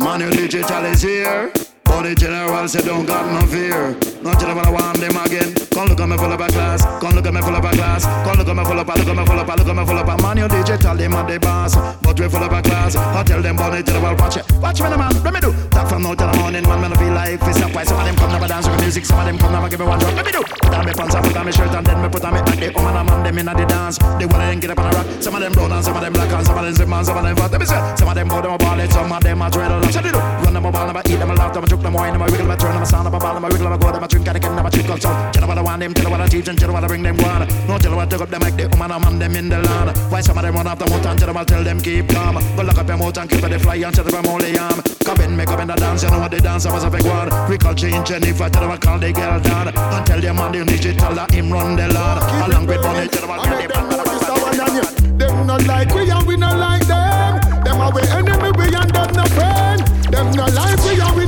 Your digital is here. But the general say don't got no fear. No general I want them again. Come look at me full of a class. Come look at me full of a class. Come look at me full a look at me full a look at me full a man. You digital them at the boss. But we full of a class. I tell them about the world. Watch it. Watch me, the man. Let me do. Talk from now till the morning, man. Man, I feel like it's up. Some of them come never dance with music. Some of them come never give me one drop. Let me do. Put on me pants, I put on me shirt, and then me put on me hat. The woman and man them in the dance. They wanna get up on a rock. Some of them brown and some of them black and some of them zip man, some of them fat. Let me say. Some of them go them a ball some of them a dreadlock. So they do. Run them a ball, a eat them a laugh, them a choke them wine, them a wiggle, a turn, them a sound, them a ball, them a wiggle, them a go, them a drink, them a trickle. So tell what I want them, tell what I teach, and tell what I bring them one. No tell what take up them like the woman and man them in the land. Why some of them run off the mouth and tell them I tell them keep calm. Go lock up your mouth and keep it fly and tell them I'm only arm. Come in, make up in the dance, you know what they dance, I was a big one. We call change Jennifer, tell them I call the girl down. And tell them on the digital that him run the land. Along with money, tell them I tell them Them not like we and we not like them. Them are we enemy, we and them no friend. Them not like we and we not like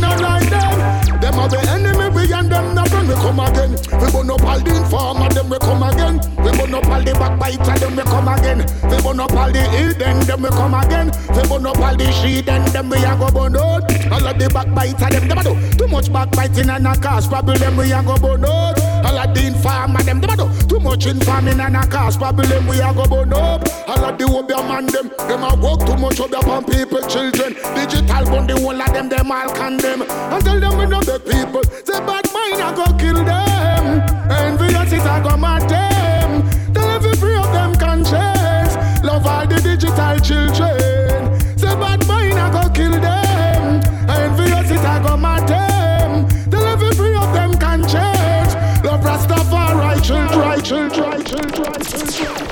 them. Come again. We burn up all the informer, them we come again. We burn up all the backbiter, them we come again. We burn up all the hidden, them we come again. We burn up all the shit, and them we a go burn out. All of the backbiter, them them a do too much backbiting and a cause problem. We a go burn out. All of the informer, them them a do too much informing and a cause problem. We a go burn up. All of the obeah man, them them a work too much up upon people, children. Digital bun the whole of them, them all condemn. And tell them we know the people. Say bad mind a go kill them. Envious it a go mad them. Tell every free of them conscience. Love all the digital children. Say bad mind a go kill them. Envious it a go mad them. Tell every free of them conscience. Love Rastafari children, children, children, children.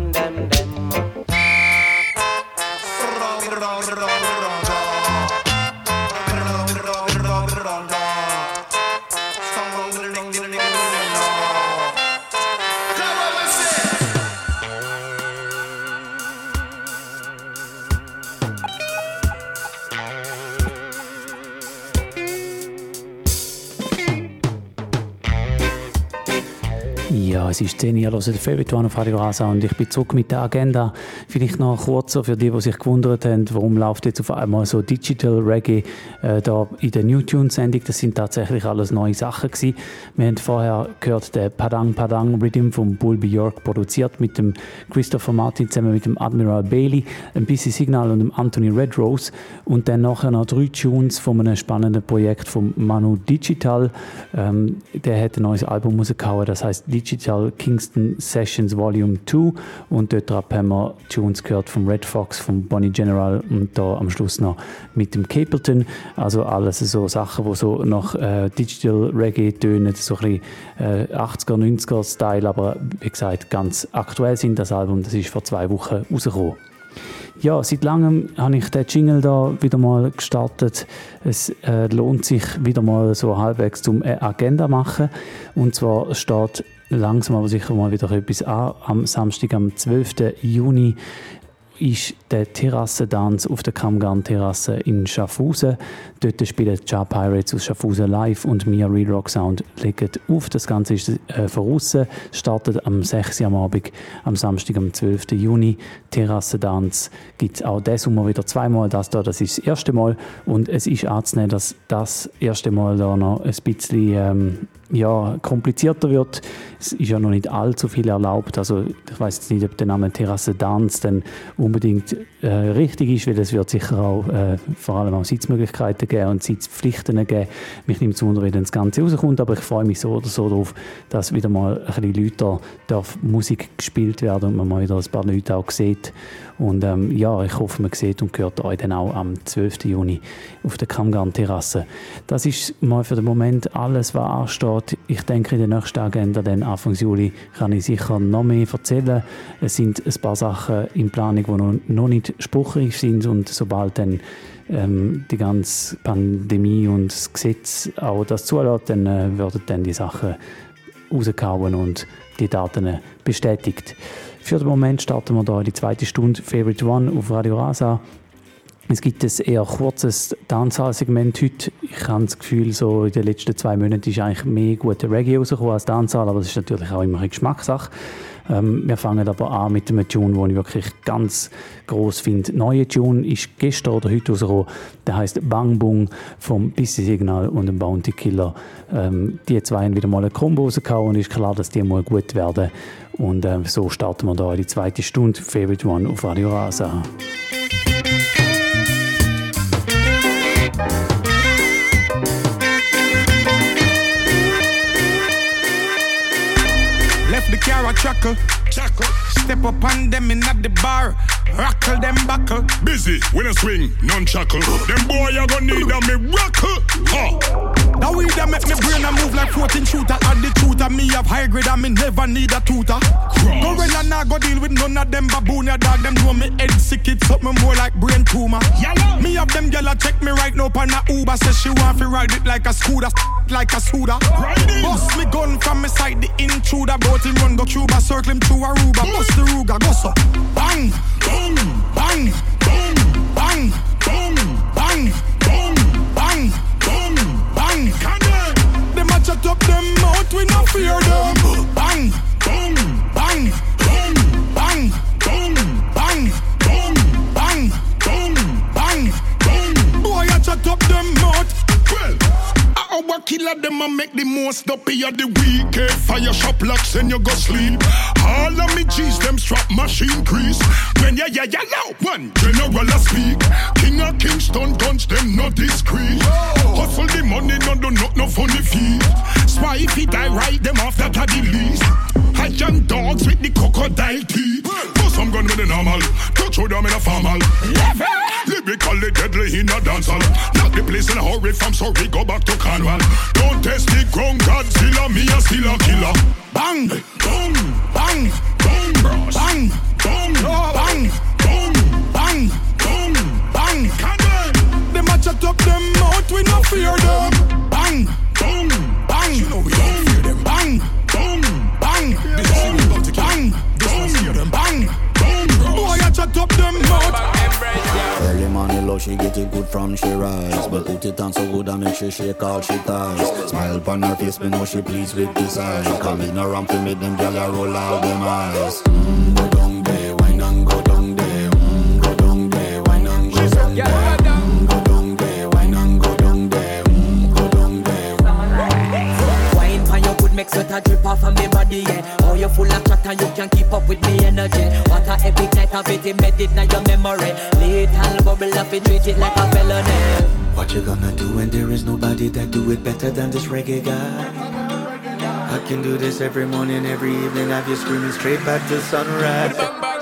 ist 10 Uhr, hört den One auf Radio Rasa und ich bin zurück mit der Agenda. Vielleicht noch kurz für die, die sich gewundert haben, warum läuft jetzt auf einmal so Digital Reggae äh, da in der New Tune Sendung. Das sind tatsächlich alles neue Sachen gewesen. Wir haben vorher gehört den Padang Padang Rhythm von Bulby York produziert mit dem Christopher Martin zusammen mit dem Admiral Bailey, ein bisschen Signal und dem Anthony Redrose und dann nachher noch drei Tunes von einem spannenden Projekt von Manu Digital. Ähm, der hat ein neues Album rausgehauen, das heißt Digital Kingston Sessions Volume 2 und dort haben wir Tunes gehört vom Red Fox, vom Bonnie General und da am Schluss noch mit dem Capleton. Also alles so Sachen, die so nach äh, Digital Reggae tönen, so ein bisschen äh, 80er, 90er Style, aber wie gesagt ganz aktuell sind das Album, das ist vor zwei Wochen rausgekommen. Ja, seit langem habe ich den Jingle da wieder mal gestartet. Es äh, lohnt sich wieder mal so halbwegs zum Agenda machen. Und zwar steht langsam aber sicher mal wieder etwas an. Am Samstag, am 12. Juni, ist der Terrassentanz auf der Kammgarn-Terrasse in Schaffhausen. Dort spielen die Jar Pirates aus Schaffhausen live und Mia Real Rock Sound legen auf. Das Ganze ist äh, voraus, startet am 6. Uhr am Abend, am Samstag, am 12. Juni. Terrassentanz gibt es auch diesen Sommer wieder zweimal. Das da, das ist das erste Mal und es ist anzunehmen, dass das erste Mal da noch ein bisschen ähm, ja, komplizierter wird. Es ist ja noch nicht allzu viel erlaubt. Also ich weiß jetzt nicht, ob der Name Terrasse Dance dann unbedingt äh, richtig ist, weil es wird sicher auch äh, vor allem auch Sitzmöglichkeiten geben und Sitzpflichten geben. Mich nimmt es wunder, wie dann das Ganze rauskommt, aber ich freue mich so oder so darauf, dass wieder mal ein bisschen Leute darf Musik gespielt werden und man mal wieder ein paar Leute auch sieht. Und ähm, ja, ich hoffe, man sieht und hört euch dann auch am 12. Juni auf der Kammgarn-Terrasse. Das ist mal für den Moment alles, was ansteht. Ich denke, in der nächsten Agenda, dann Anfang Juli, kann ich sicher noch mehr erzählen. Es sind ein paar Sachen in Planung, die noch, nicht spruchreif sind und sobald dann ähm, die ganze Pandemie und das Gesetz auch das zulässt, dann äh, werden dann die Sachen rausgehauen und die Daten bestätigt. Für den Moment starten wir hier die zweite Stunde Favorite One auf Radio Rasa. Es gibt ein eher kurzes Dancehall-Segment heute. Ich habe das Gefühl, so in den letzten zwei Monaten ist eigentlich mehr guter Reggae rausgekommen als Dancehall, aber das ist natürlich auch immer eine Geschmackssache. Ähm, wir fangen aber an mit einem Tune, den ich wirklich ganz groß finde. Neue Tune ist gestern oder heute rausgekommen. Der heißt Bang Bung vom Busy Signal und dem Bounty Killer. Ähm, die zwei haben wieder mal eine Kombo rausgehauen und ist klar, dass die mal gut werden. Und äh, so starten wir da in die zweite Stunde Favorite One auf Radio Rasa. Chuckle. Chuckle. Step up on them in at the bar. Rockle them buckle. Busy, when I swing, non chuckle. Them boy you gonna need a miracle. Huh. Now we that make me brain a move like 14 shooter. Add the tutor, me have high grade and me never need a tutor. Gorilla nah go deal with none of them baboon ya dog. Them know me head sick, it's something more like brain tumor. Me have them gyal check me right now on a Uber. Says she want to ride it like a scooter, like a scooter. Bust me gun from me side, the intruder. Boat him run go Cuba, circle him through Aruba. Bust the Ruga, go so. Bang, bang, bang, bang, bang, bang, bang, bang, bang, bang, bang. Them a chat up them mouth, we no fear them. Killer them a make the most up of the week. Eh, Fire shop locks and you go sleep. All of me G's them strap machine crease. When ya ya ya loud one general a speak. King of Kingston guns them not discreet. Hustle the money no do not no funny feet. Spy if he die right them off that a the least. I young dogs with the crocodile teeth. Bust some gun with the normal. Touch with them in a formal. Lyrically deadly in a dancehall. Not the place in a hurry from sorry go back to Cornwall. Don't test the ground Godzilla me a still a killer. Bang, boom, bang, boom, bang, boom, bang, boom, bang, boom, bang. Them a chat up them mouth, we no fear them. Bang, boom, bang, you know we them mouth. Early money low, she get it good from she rise. But put it on so good and make she shake all she ties. Smile upon her face, me know she pleased with this eyes Coming around to make them gyal roll out them eyes. Mm, Go down there, wine and go down there. Mm, Go down there, wine and go down there make sweat a drip off of me body, yeah. Oh, you full of chat and you can keep up with me energy. What a epic night of it embedded in your memory. Little bubble up it, treat it like a felony. What you gonna do when there is nobody that do it better than this reggae guy? I can do this every morning, every evening, have you screaming straight back to sunrise.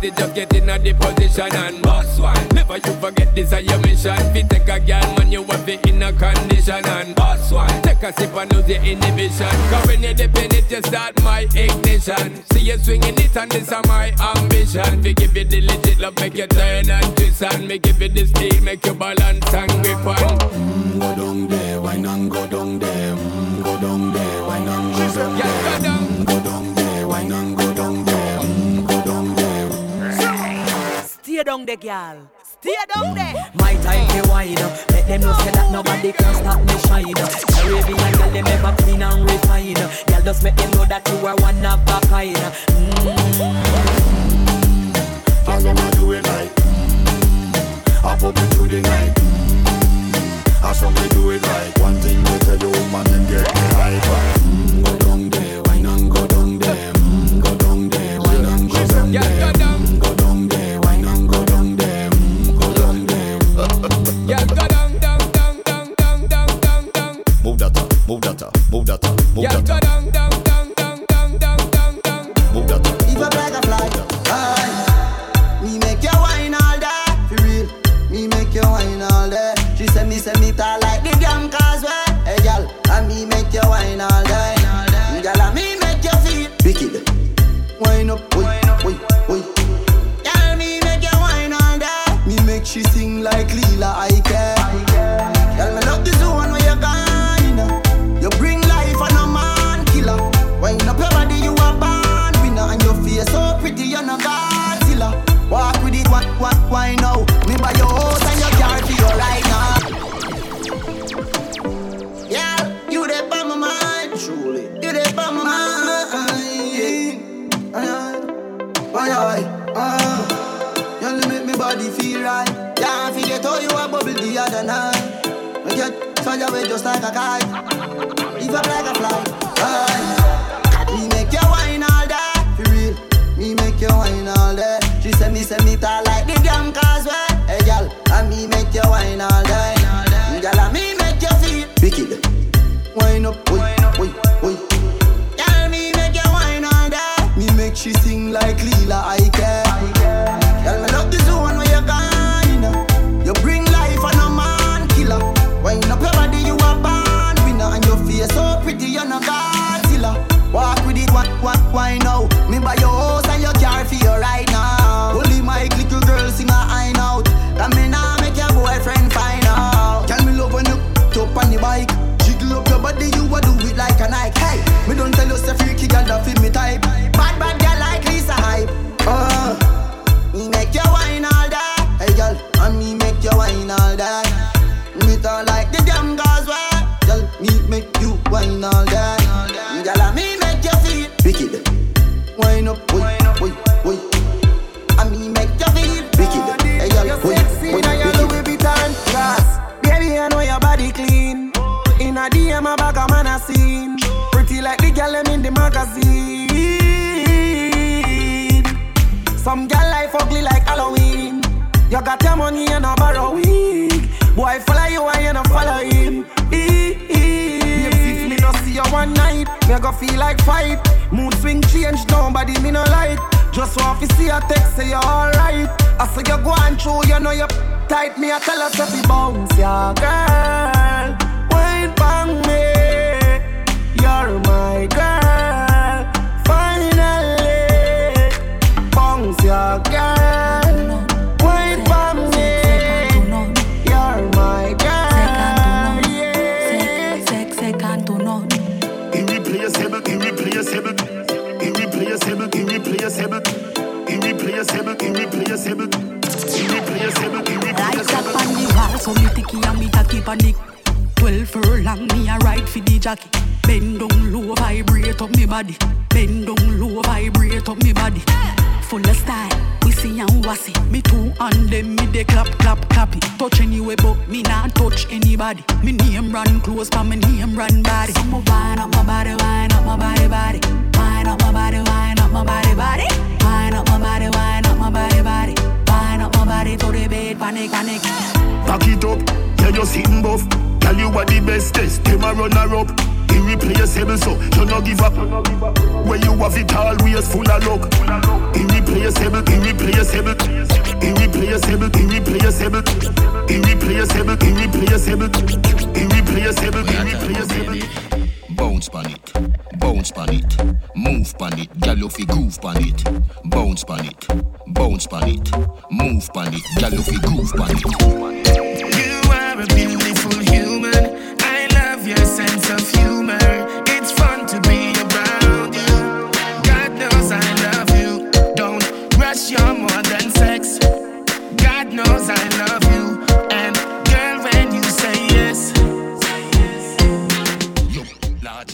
Fight just get in a the position and boss one. Never you forget this is your mission. Fi take a girl, man, you have it in a condition and boss one. Take a sip and lose your inhibition. Cause when you dip in it, you start my ignition. See you swinging it and this is my ambition. We give you the legit love, make you turn and twist and me give you the steel, make you balance and grip on. Mm, go down there, wine and go down there. Mm, go down there, wine and go down there. down the girl. Stay down there. My time be wider. Let them know say that nobody can stop me shine. Caribbean girl, they never clean and refined. Girl, just make them know that you are a me a keep a nick. Twelve furlong, me a ride for the jockey. Bend down low, vibrate up me body. Bend down low, vibrate up me body. Full of style see and wassy. Me two and them me they clap clap clappy. Touch anyway but me not touch anybody. Me name run close but me name run body. So me wine up my body, wine up my body body. Wine up my body, wine up my body body. Wine up my body, wine up my body body up my body to the bed, panic, panic. Back it up, yeah, you're sitting buff. Tell you what the bestest, them a runner up. Irreplaceable, so you no give up. When you have it all, we're full of luck. Irreplaceable, irreplaceable, irreplaceable, irreplaceable, irreplaceable, irreplaceable, irreplaceable, irreplaceable bounce pan it, bounce pan it, move pan it, gal you groove pan it, bounce pan it, bounce pan it, move pan it, gal you groove pan it. You are a beautiful human. I love your sense of humor.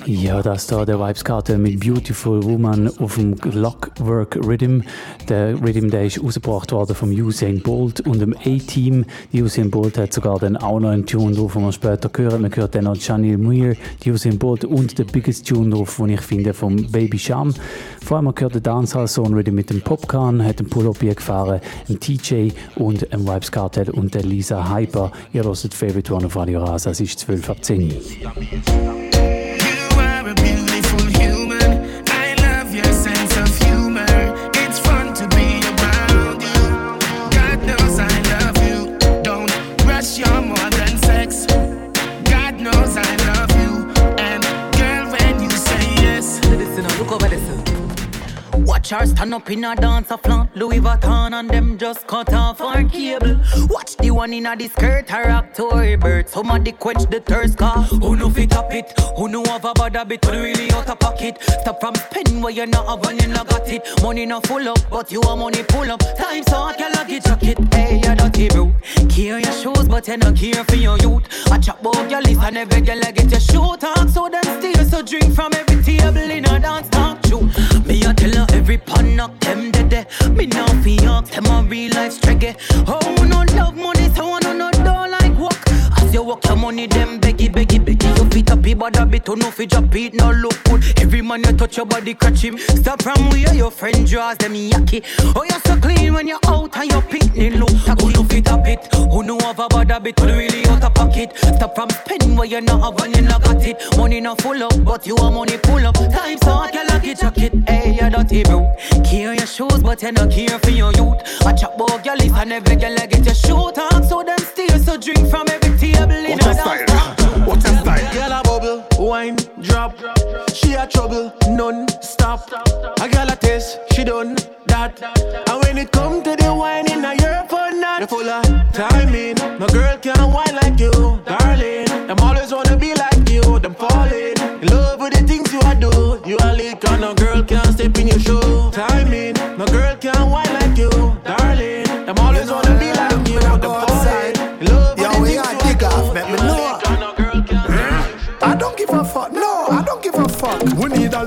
Ja, das da der Vibes-Karte mit Beautiful Woman auf dem Clockwork Rhythm. Der Rhythm, der ist rausgebracht worden vom Usain Bolt und dem A-Team. Usain Bolt hat sogar dann auch noch einen Tune drauf, den wir später hören. Man hört dann noch Johnny Muir, Usain Bolt und der Biggest Tune drauf, den ich finde, vom Baby Sham. Vor allem gehört der Dancehall Zone Rhythm mit dem Popcorn, hat den Pull-Up gefahren, ein TJ und ein Vibes Cartel und der Lisa Hyper. Ihr hört Favorite One auf Radio Rasa, es ist 12 ab 10. Watch her stand up in a dance a flaunt Louis Vuitton and them just cut off our cable. Watch the one in a the skirt her rock Tory bird. Somebody quench the thirst car. Who know fit up it? Who know have a bad habit? Who really out of pocket? Stop from spending where you not have and you not got it. Money not full up, but you want money pull up. Time so I can lucky jacket. Hey, you dirty bro. Care your shoes, but you not care for your youth. I chop about your list and every girl I get your shoe talk. So them steal so drink from every table in a dance talk. True. Me I tell her every pan knock them dead. Me now fi them a real life streggy. Oh, no love money, so I no no work. You work your money, them beggy, beggy, beggy. You fit up, but a bit no fi drop it, no look good. Every man you touch your body, catch him. Stop from where your friend draws them yucky. Oh, you're so clean when you're out and your picnic look. Who no fit up it? Who know have a bad habit? Who really out of pocket? Stop from spending where you're not have and you not got it. Money not full up, but you want money pull up. Time so I can lucky jacket. Hey, you dirty bro. Care your shoes, but you not care for your youth. I chop about your list and every girl I get your shoe talk. So them steal, so drink from every table in a style? What's a style? Girl a bubble, wine, drop. She a trouble, none stop. A girl a taste, she done that. And when it come to the wine in a year for not, you full of timing. No girl can wine like you, darling. Them always wanna be like you, them falling in love with the things you a do. You a leak and no girl can step in your shoe. Timing, no girl can wine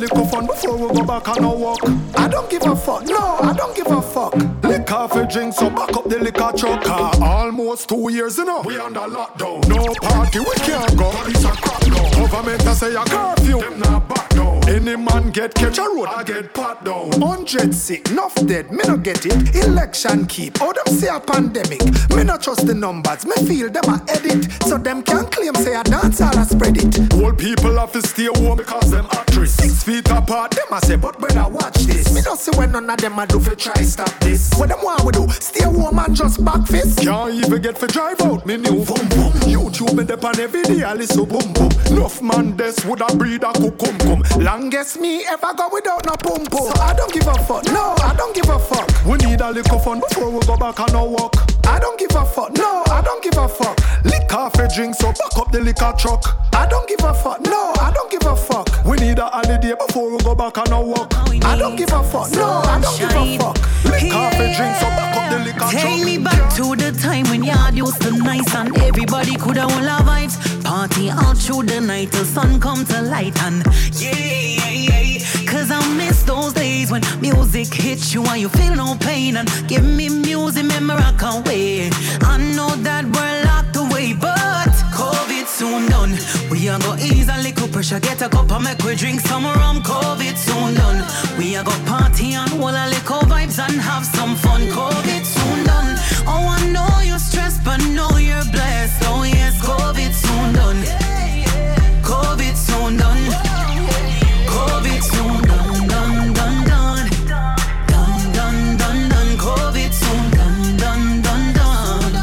little fun before we go back on our walk. I don't give a fuck, no, I don't give a fuck. Liquor for drink, so back up the liquor truck. Ah, almost two years, you know. We under lockdown. No party, we can't go. It's a crackdown. Government a say a curfew. Them not back down. Any man get catch a road, I get pat down. Hundred sick, enough dead, me no get it. Election keep, oh them say a pandemic. Me no trust the numbers, me feel them a edit. So them can claim say a dance all a spread it. Old people have to stay home because them actress. Six feet apart, them a say, but when I watch this, me no see when none of them a do fi try stop this. What them want we do? Stay home and just back fist. Can't even get for drive out, me new boom boom. YouTube me depend every day, I listen boom boom. Enough man this would a breed a cucum cum. Longest me ever go without no pum pum. So I don't give a fuck, no, I don't give a fuck. We need a little fun before we go back on our walk. I don't give a fuck, no, I don't give a fuck. Liquor for drink, so back up the liquor truck. I don't give a fuck, no, I don't give a fuck. We need a holiday before we go back on our walk. I don't give a fuck, no, I don't give a fuck. Liquor for drink, so back up the liquor truck. Take me back to the time when yard used to nice and everybody could have all our vibes. Party all through the night till sun comes to light and yeah, yeah, yeah. Cause I miss those days when music hits you and you feel no pain and give me music, memory I can't wait. I know that we're locked away, but COVID soon done. We are go ease a little pressure, get a cup of make we drink some rum. COVID soon done. We are go party and all a little vibes and have some fun. COVID soon. Oh, I know you're stressed, but know you're blessed. Oh yes, COVID soon done. COVID soon done. COVID soon done, done, done, done. Done, done, done, done. COVID soon done, done, done, done.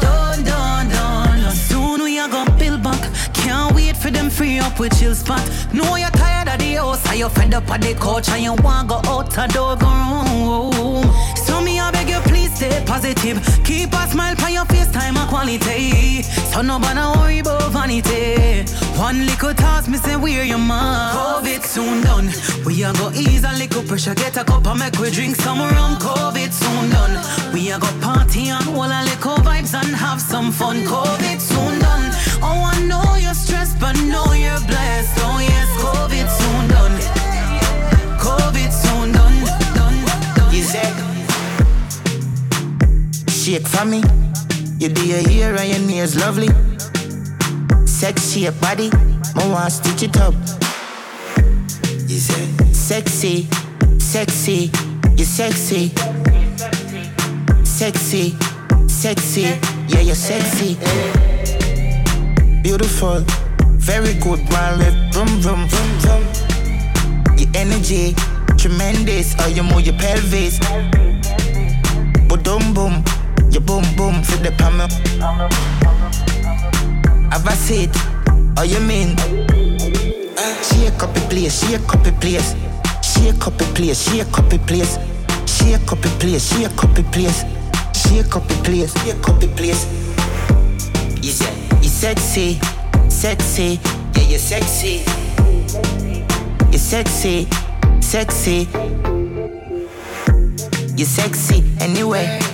Done, done, done. Soon we are gonna back. Can't wait for them free up with chill spot. Know you're tired of the house, you're fed up of the couch, and you want go out the door, go room. So me I beg you please stay positive. Keep a smile for your face, time and quality. So no bother worry about vanity. One little task, me say we're your mom. COVID soon done. We are go ease a little pressure, get a cup and make we drink some rum. COVID soon done. We are go party and all a little vibes and have some fun. COVID soon done. Oh, I know you're stressed, but know you're blessed. Oh yes, COVID soon done. COVID soon done, done, done. You said. Shake for me. You do your hair and your nails lovely. Sexy your body, I want stitch it up. You say sexy, sexy, you sexy, sexy, sexy, yeah you're sexy. Beautiful, very good, man. Vroom vroom vroom vroom. Your energy, tremendous. How you move your pelvis. Boom boom, your boom boom for the palm. Have I said, oh you mean? Shake up the place, shake up the place. Shake up the place, shake up the place. Shake up the place, shake up the place. Shake up the place, shake up the place. You say, you sexy, sexy, yeah, you're sexy. You're sexy, sexy. You're sexy anyway.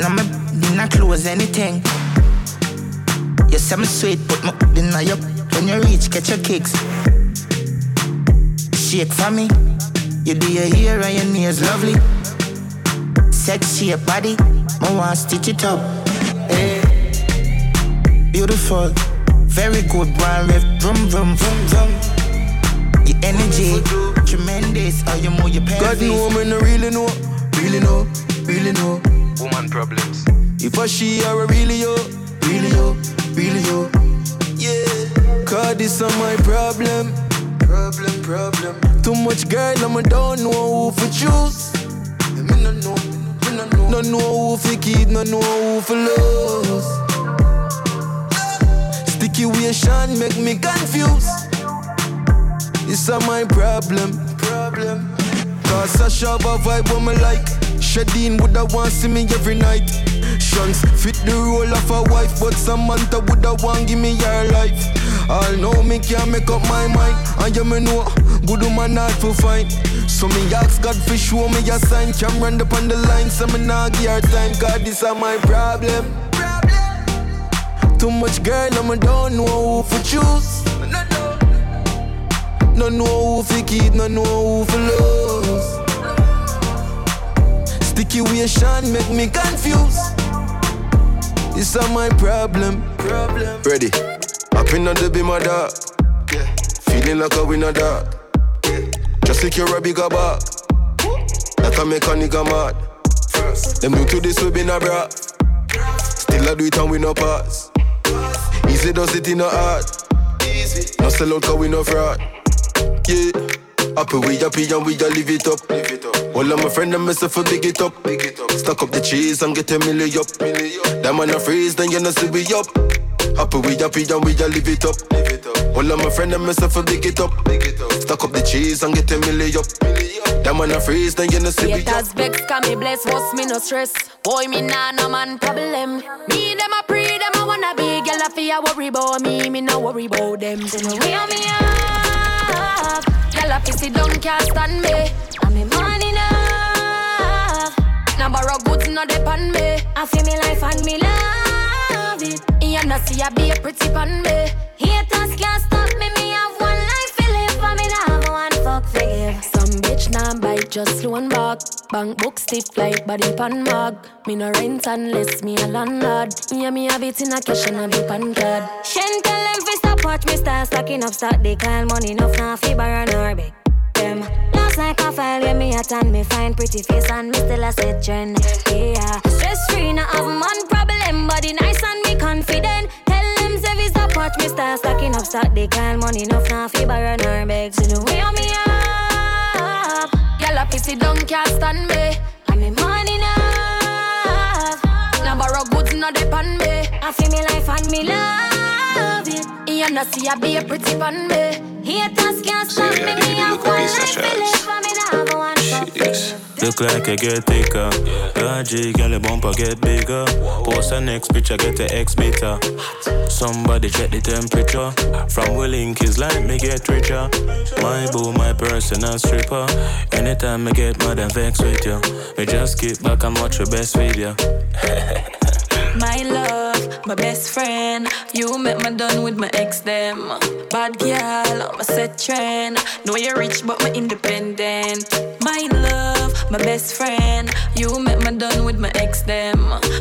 Now me did not close anything. You say me sweet, but my deny you. When you reach, catch your kicks. Shake for me. You do your hair and your nails lovely. Sexy your body, I want stitch it up. Hey. Beautiful, very good, one lift, vroom vroom vroom vroom. Your energy, tremendous. How you move your pelvis. God know me no really know, really know, really know. Woman problems. If I she are really yo, really yo, really yo. Yeah, cause this are my problem. Problem, problem. Too much girl, I'ma don't know who for choose. Me no know, me no know. No know who for keep, no know who for lose. Sticky Situation make me confused. This are my problem. Problem. Cause Sasha have a vibe what me like. Shadeen woulda want see me every night. Shuns fit the role of a wife, but Samantha woulda want give me your life. All know me can't make up my mind, and you me know good woman not for find. So me ask God for show me a sign. Can run up on the line, so me nah give her time. Cause this are my problem. Too much girl, me don't know who for choose. No know who for keep, no know who for lose. Situation make me confused. This are my problem. Problem. Ready. Up in the be my dog. Yeah. Feeling like a winner dog. Yeah. Just secure a bigger bar. That can make a nigga mad. First. Them new to this we been a bra. Still I do it and we no pass. Easy does it in a heart. Easy. No sell out cause we no fraud. Yeah. Happy we happy and we a live it up. Live it up. All of my friends and myself a big it up. Stack up the cheese and get a milli up. That man a freeze, then you know see we up. Happy we happy and we a live it up. All of my friends and myself a big it up. Stack up the cheese and get a milli up. That man a freeze, then you know see we up. Vex, can me bless, what's me no stress. Boy, me nah no man problem. Me them a pre, them a wanna be. Girl, I feel worry about me, me no worry about them. No way on me up. Girl, feel sit down, can't stand me. Now borrow goods, no depend me. I feel me life and me love it. You know see I be a pretty pan me. Haters can't stop me, me have one life to live. And me nah have one fuck for give. Some bitch nah bite, just loan back. Bank book stiff like body pan mag. Me no rent unless me a landlord. Yeah, me have it in a cash and a big pan card. Shen tell them fi stop watch me start stacking up stock. They call money enough now fi borrow nor beg them. Like a file where me at and me find pretty face and me still a set trend. Yeah, stress free, not have man problem, body nice and me confident. Tell them stop watch me start stacking up stock. They call money enough now fi borrow nor beg. So the way me up, girl a pissy down can't stand me. And me money enough. Now borrow goods no depend me. I feel me life and me love it. You know see I be a pretty pan me. Haters can't stop me. Me have one life to live. and me nah have one for. Look like I get thicker. Dodgy, girl, the bumper get bigger. Post the next picture, get the X meter. Somebody check the temperature. From we link is like me get richer. My boo, my personal stripper. Anytime I get mad and vex with you, me just keep back and watch your best video. My love, my best friend. You met me done with my ex them. Bad girl, I'm a set trend. Know you're rich, but my independent. My love, my best friend. You make me done with my ex them.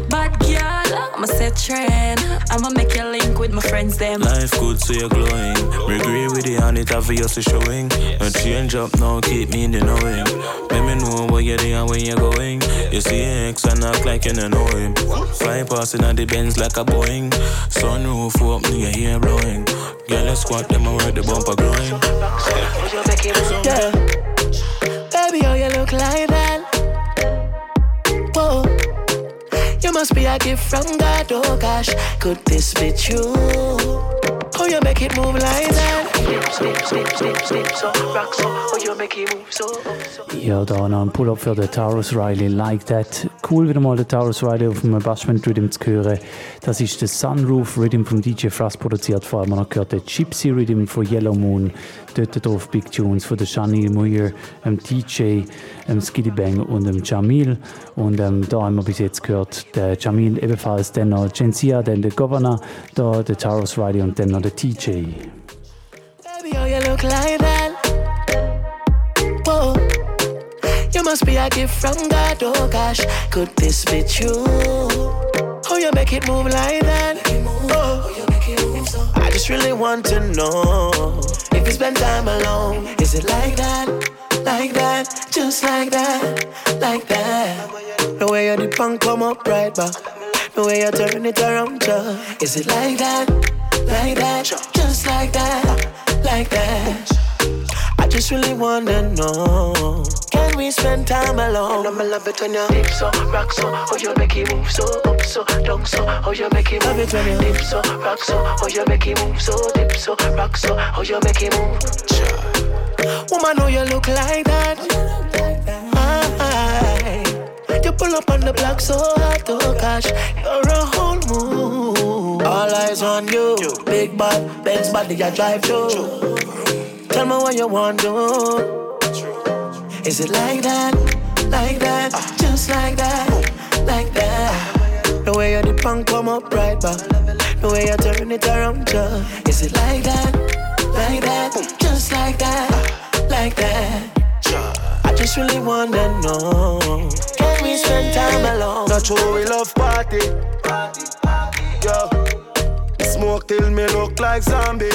Bad girl, I'ma set trend. I'ma make you link with my friends them. Life good, so you're glowing. Agree with the and it obviously showing. A change up now, keep me in the knowing. Let me know where you're there and where you're going. You see ex and act like you don't know him. Fly passing at the Benz like a Boeing. Sunroof up, you hear blowing. Girl, let's squat them and work the bumper growing. Yeah. Baby, oh, you look like that. Whoa. You must be a gift from God, oh gosh. Could this be true? Oh, you make it move like that. Ja, da noch ein Pull-up für den Taurus Riley, Like That. Cool, wieder mal den Taurus Riley auf dem Bashment Rhythm zu hören. Das ist der Sunroof Rhythm vom DJ Frost produziert. Vor allem noch gehört der Gypsy Rhythm von Yellow Moon. Dort drauf Big Tunes von der Shani Muir, dem DJ, dem Skiddy Bang und dem Jamil. Und ähm, da haben wir bis jetzt gehört, der Jamil ebenfalls, dann noch Genzia, dann der Governor, da der Taurus Riley und dann noch der TJ. Baby, oh, you look like that. Whoa. You must be a gift from God, oh gosh. Could this be true? Oh, you make it move like that. Just really want to know if you spend time alone. Is it like that? Like that? Just like that? Like that? The way you dip and come up right back. The way you turn it around, just. Is it like that? Like that? Just like that? Like that? I just really wanna know. Can we spend time alone? I'ma love it when you dip so, rock so, oh you make it move so, up so, down so, oh you make it move. Love it when you dip so, rock so, oh you make it move so, dip so, rock so, oh you make it move. Woman, oh you look like that. Aye. You pull up on the block so hard, oh gosh, you're a whole moon. All eyes on you, big bad, Benz body I drive through. Tell me what you want to Is it like that, like that, just like that, like that? The way you dip and come up right back, the way you turn it around, just. Is it like that, like that, just like that, like that? I just really wanna know. Can we spend time alone? Not sure we love party. Yo, smoke till me look like zombie.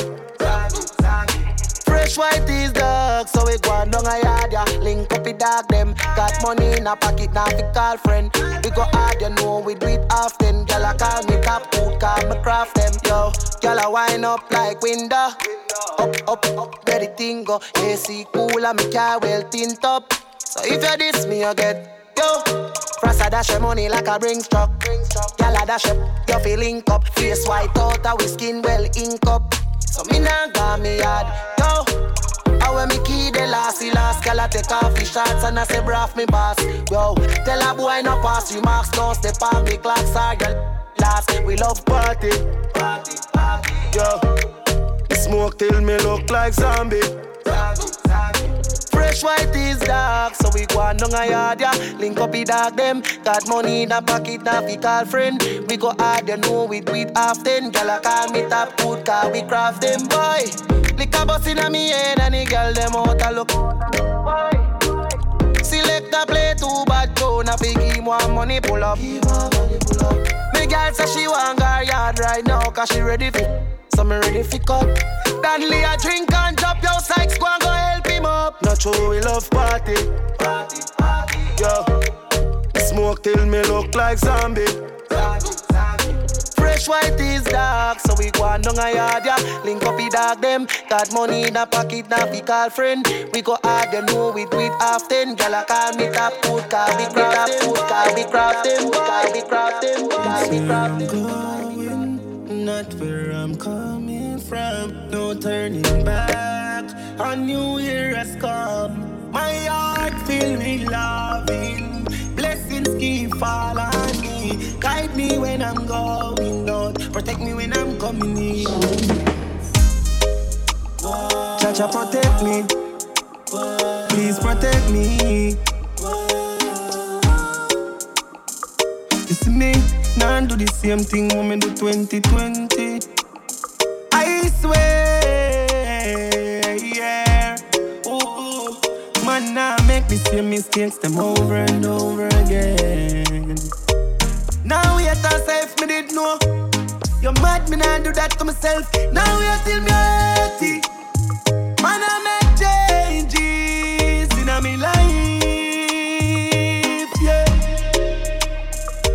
Fresh white is dark, so we go on down a yard, yeah. Link up with dog them. Got money in a pocket, now fi call friend. We go hard, you know we do it often. Girl, I call me top food, call me craft them. Yo, girl, I wind up like window. Up, up, up, the thing go. AC cool, me car well tint up. So if you diss me, you get Yo, Frasa dash your money like a bring truck. Gyal a dash up, you feel link up. Face white out, we skin well ink up. So me nah got me yard. Yo, I when me key the last, the last gyal a take off his shots and I say braff me boss. Yo, tell a boy no pass remarks, no step on me clocks are girl. Last, we love party. Party, party. Yo, smoke till me look like zombie. zombie, Fresh white we go on down a yard, yeah. Link up with dog them. Got money in a pocket, now fi call friend. We go hard, you know we do it often. Girl, I call me top good, car we craft them, boy. Lick a bus in a me head and the girl them out a look. Select a play too bad, go na fi give one money pull up. Me girl say she want her yard right now, cause she ready fi. So me ready fi cut. Danley a drink and drop your sykes, go and go help him up. Not sure we love party. Party, party. Yo, smoke till me look like zombie. zombie. Fresh white is dark, so we go on down a yard, yeah. Link up with dog them. Got money in a pocket, now we call friend. We go hard, you know we do it often. Gyal a call me top food, call me top food, call me craft them, call me craft them, call me craft them. Not where turning back. A new year has come. My heart filled with loving. Blessings keep fall on me. Guide me when I'm going out. Protect me when I'm coming in. Cha cha, protect me. Please protect me. It's me, now do the same thing me do 2020. I swear, the same mistakes them over and over again. Now we at ourselves, me did know. You're mad, me not do that to myself. Now we are still me dirty. Man, I make changes in a me life, yeah.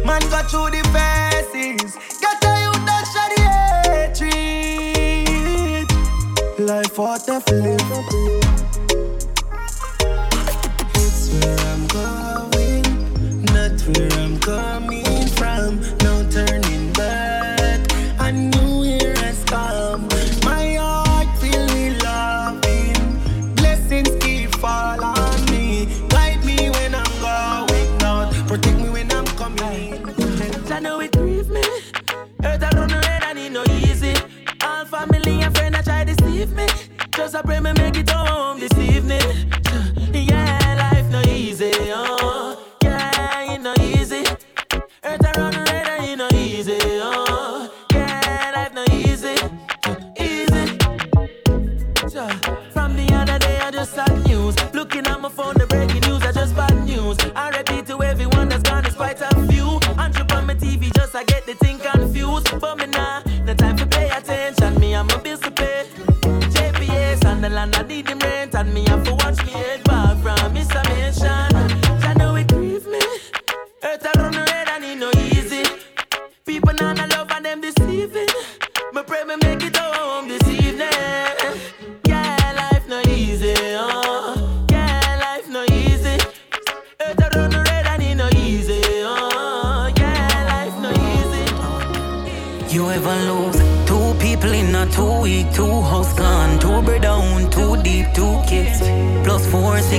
Man, got through the phases. Got a you that shady hatred. Life what if live. Just I pray me make it home this evening.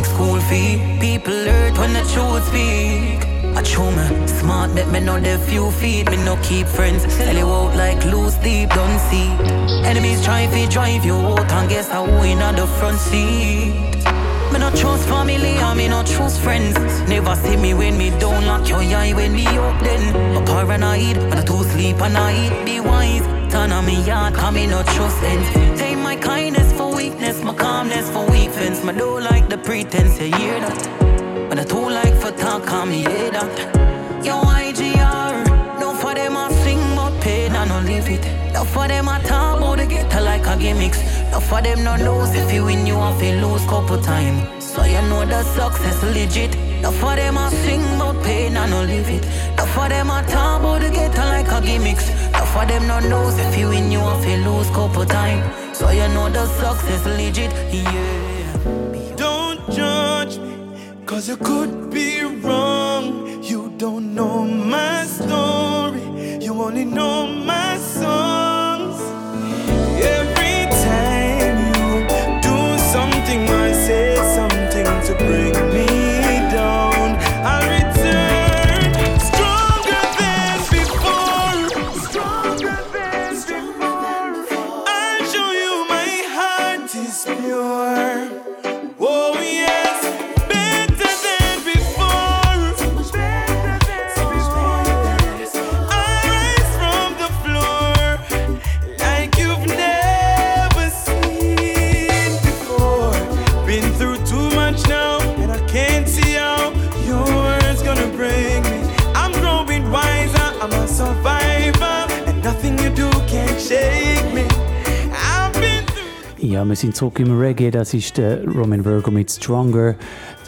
School fee. People hurt when the truth speak. I show me smart, bet me know the few feet. Me no keep friends, sell you out like loose deep, don't see. Enemies try to drive you out and guess how we in the front seat. Me no trust family and me no trust friends. Never see me when me down lock your eye when me up then. A paranoid, but I too sleep and I eat. Be wise, turn on me yard, cause me no trust ends. Take my kindness weakness, my calmness for weak fence. Me don't like the pretense, you hear that? But I too like for talk, call me hear that. Yo, IGR, no for them I sing but pain, I no leave it. No for them I talk about the ghetto like a gimmicks. No for them no lose if you win, you have to lose couple time. So you know the success legit. No for them I sing about pain, I no leave it. No for them I talk about the ghetto like a gimmicks. No for them no lose if you win, you have to lose couple time. So you know the success legit, yeah. Don't judge me, cause you could be wrong. You don't know my story, you only know my songs. Ja, wir sind zurück im Reggae. Das ist der Roman Virgo mit Stronger.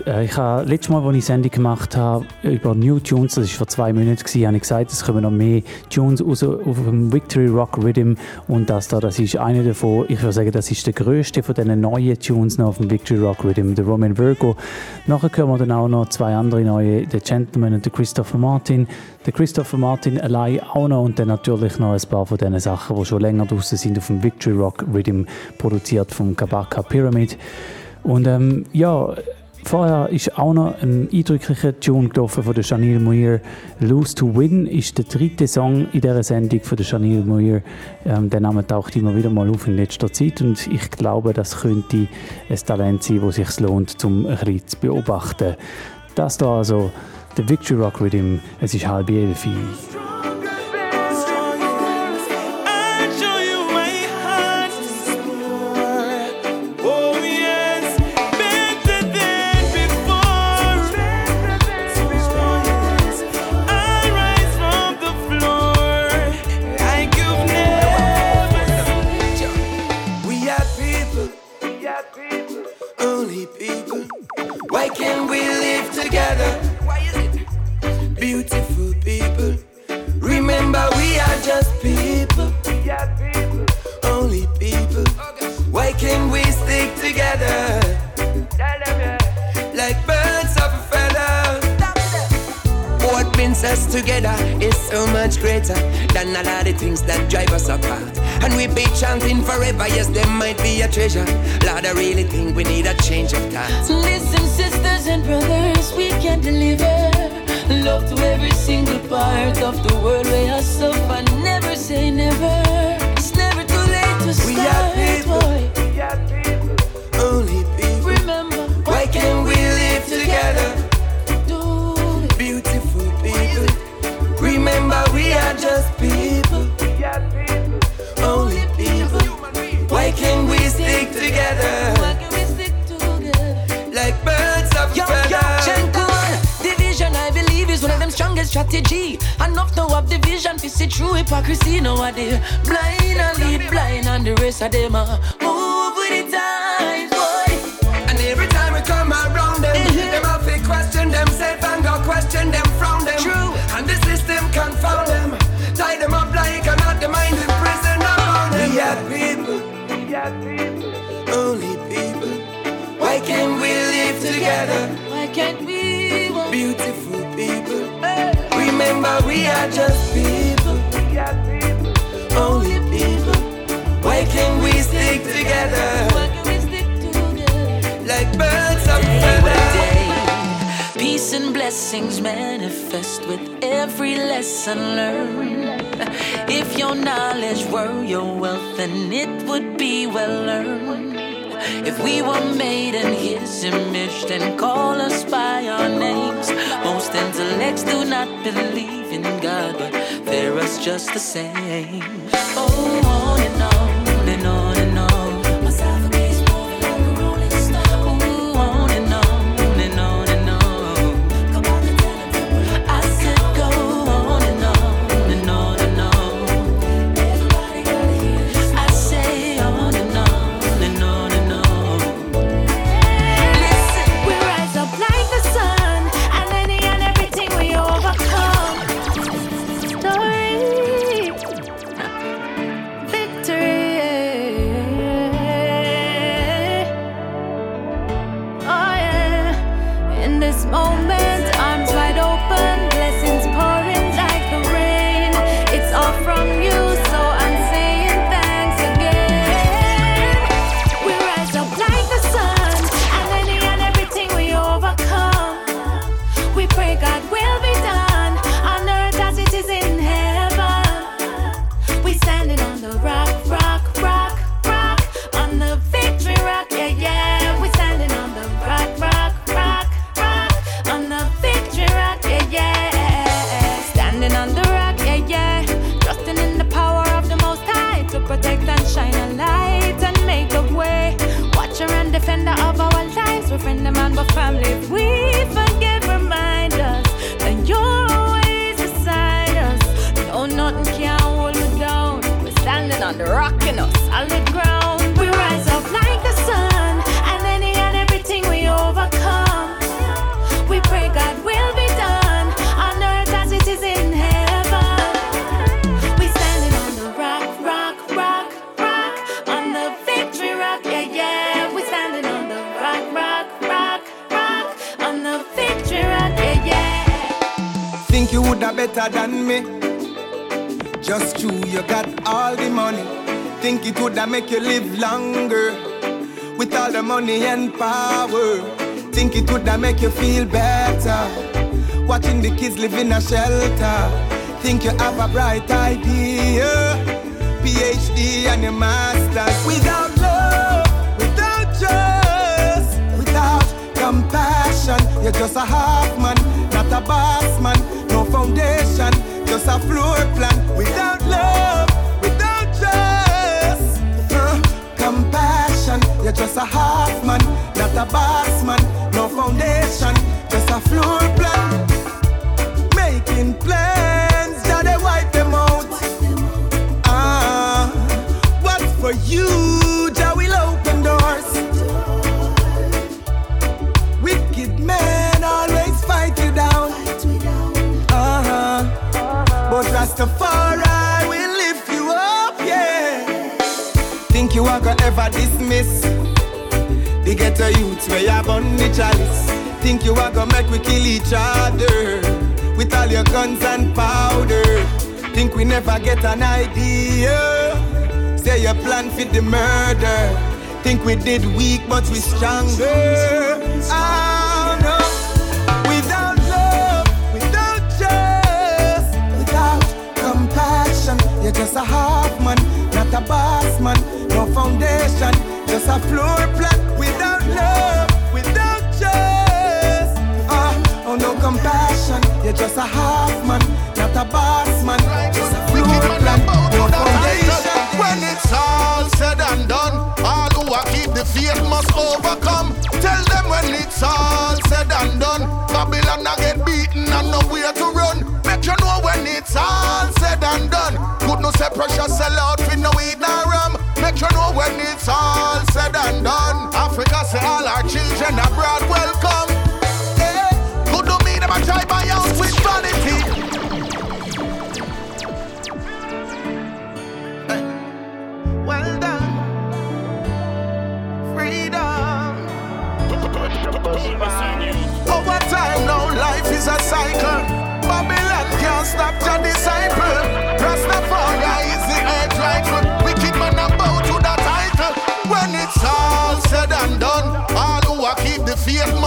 Äh, Ich habe letztes Mal, als ich Sendung gemacht habe über New Tunes, das war vor zwei Monaten, habe ich gesagt, es kommen noch mehr Tunes raus auf dem Victory Rock Rhythm. Und das da, das ist einer davon. Ich würde sagen, das ist der größte von diesen neuen Tunes noch auf dem Victory Rock Rhythm, der Roman Virgo. Nachher hören wir dann auch noch zwei andere neue, der Gentleman und der Christopher Martin. Der Christopher Martin allein auch noch und dann natürlich noch ein paar von diesen Sachen, die schon länger draußen sind auf dem Victory Rock Rhythm, produziert vom Kabaka Pyramid. Und ähm, ja, vorher ist auch noch ein eindrücklicher Tune von der Chanel Muir. «Lose to Win» ist der dritte Song in dieser Sendung von der Chanel Muir. Ähm, der Name taucht immer wieder mal auf in letzter Zeit und ich glaube, das könnte ein Talent sein, das sich lohnt, um ein bisschen zu beobachten. Das da also der Victory Rock Rhythm. Es ist halb elf. I'll together? Like birds of a feather. What binds us together is so much greater than a lot of things that drive us apart. And we be chanting forever, yes, there might be a treasure. Lord, I really think we need a change of thoughts. Listen, sisters and brothers, we can deliver love to every single part of the world where I suffer. Never say never hypocrisy nowadays. Blind and lead blind, and the rest of them are move with the times, boy. And every time we come around them, mm-hmm. them have to question themselves and go question them from them. True. And the system confound them. Tie them up like another mind in prison around them. We are people. We are people. Only people. Why can't we live together? Why can't we? Beautiful people. Remember, we are just we stick together? Like birds of feather. Peace and blessings manifest with every lesson learned. If your knowledge were your wealth, then it would be well earned. If we were made in His image, then call us by our names. Most intellects do not believe in God, but fear us just the same. Oh, on and on masters. Without love, without trust, without compassion, you're just a half man, not a boss man. No foundation, just a floor plan. Without love, without trust, uh, compassion, you're just a half man, not a boss never dismiss. The ghetto youths where you burn the chalice. Think you are gonna make we kill each other with all your guns and powder. Think we never get an idea. Say you plan for the murder. Think we did weak, but we stronger. Just a floor plan. Without love, without trust, ah, oh no compassion, you're just a half man, not a boss man. Just a floor plan, no foundation. When it's all said and done, all who are keep the faith must overcome. Tell them when it's all said and done, Babylon a get beaten and nowhere to run. Make you know when it's all said and done. Good no say precious sell out for no eat no rum. Make you know when it's all say all our children abroad welcome. Yeah. Good to me them a try buy out with vanity. Well done. Freedom. Over time now, life is a cycle. Babylon can't stop your disciple.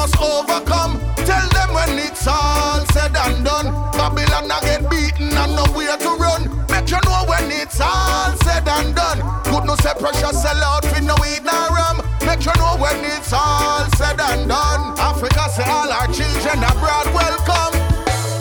Must overcome. Tell them when it's all said and done, Babylon a get beaten and nowhere to run. Make you know when it's all said and done. Good no say precious sell out for no eat no rum. Make you know when it's all said and done. Africa say all our children abroad welcome.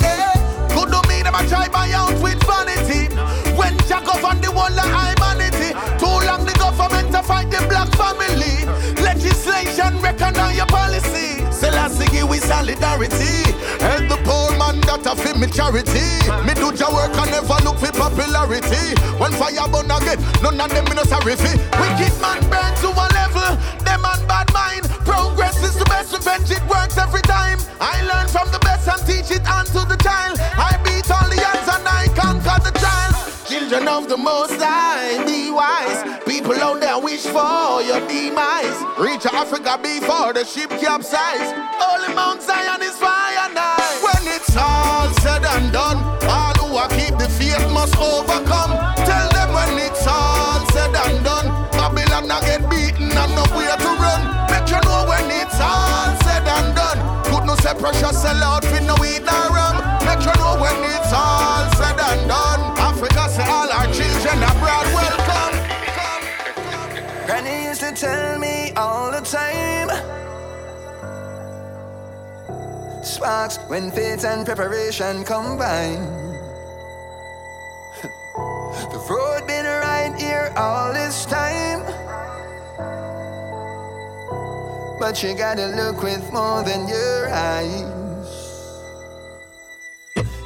Yeah. Good to me them a try buy out with vanity. When Jack up on the wall of humanity. Too long the government to fight the black family. Legislation recognize your policy. Selassie we solidarity. Help the poor man that a feel me charity. Me do your work and never look for popularity. When fire burn again, none of them me no sorry fi. Wicked man burn to a level. Them man bad mind. Progress is the best revenge. It works every time. I learn from the best and teach it on to the child. I Children of the Most High, be wise. People out there wish for your demise. Reach Africa before the ship capsize. Holy Mount Zion is fire now. When it's all said and done, all who are keep the faith must overcome. Tell them when it's all said and done, Babylon not get beaten and nowhere to run. Make you know when it's all said and done. Good no say precious sell out for no eat no rum. Make you know when it's all tell me all the time. Sparks when faith and preparation combine. the road been right here all this time. But you gotta look with more than your eyes.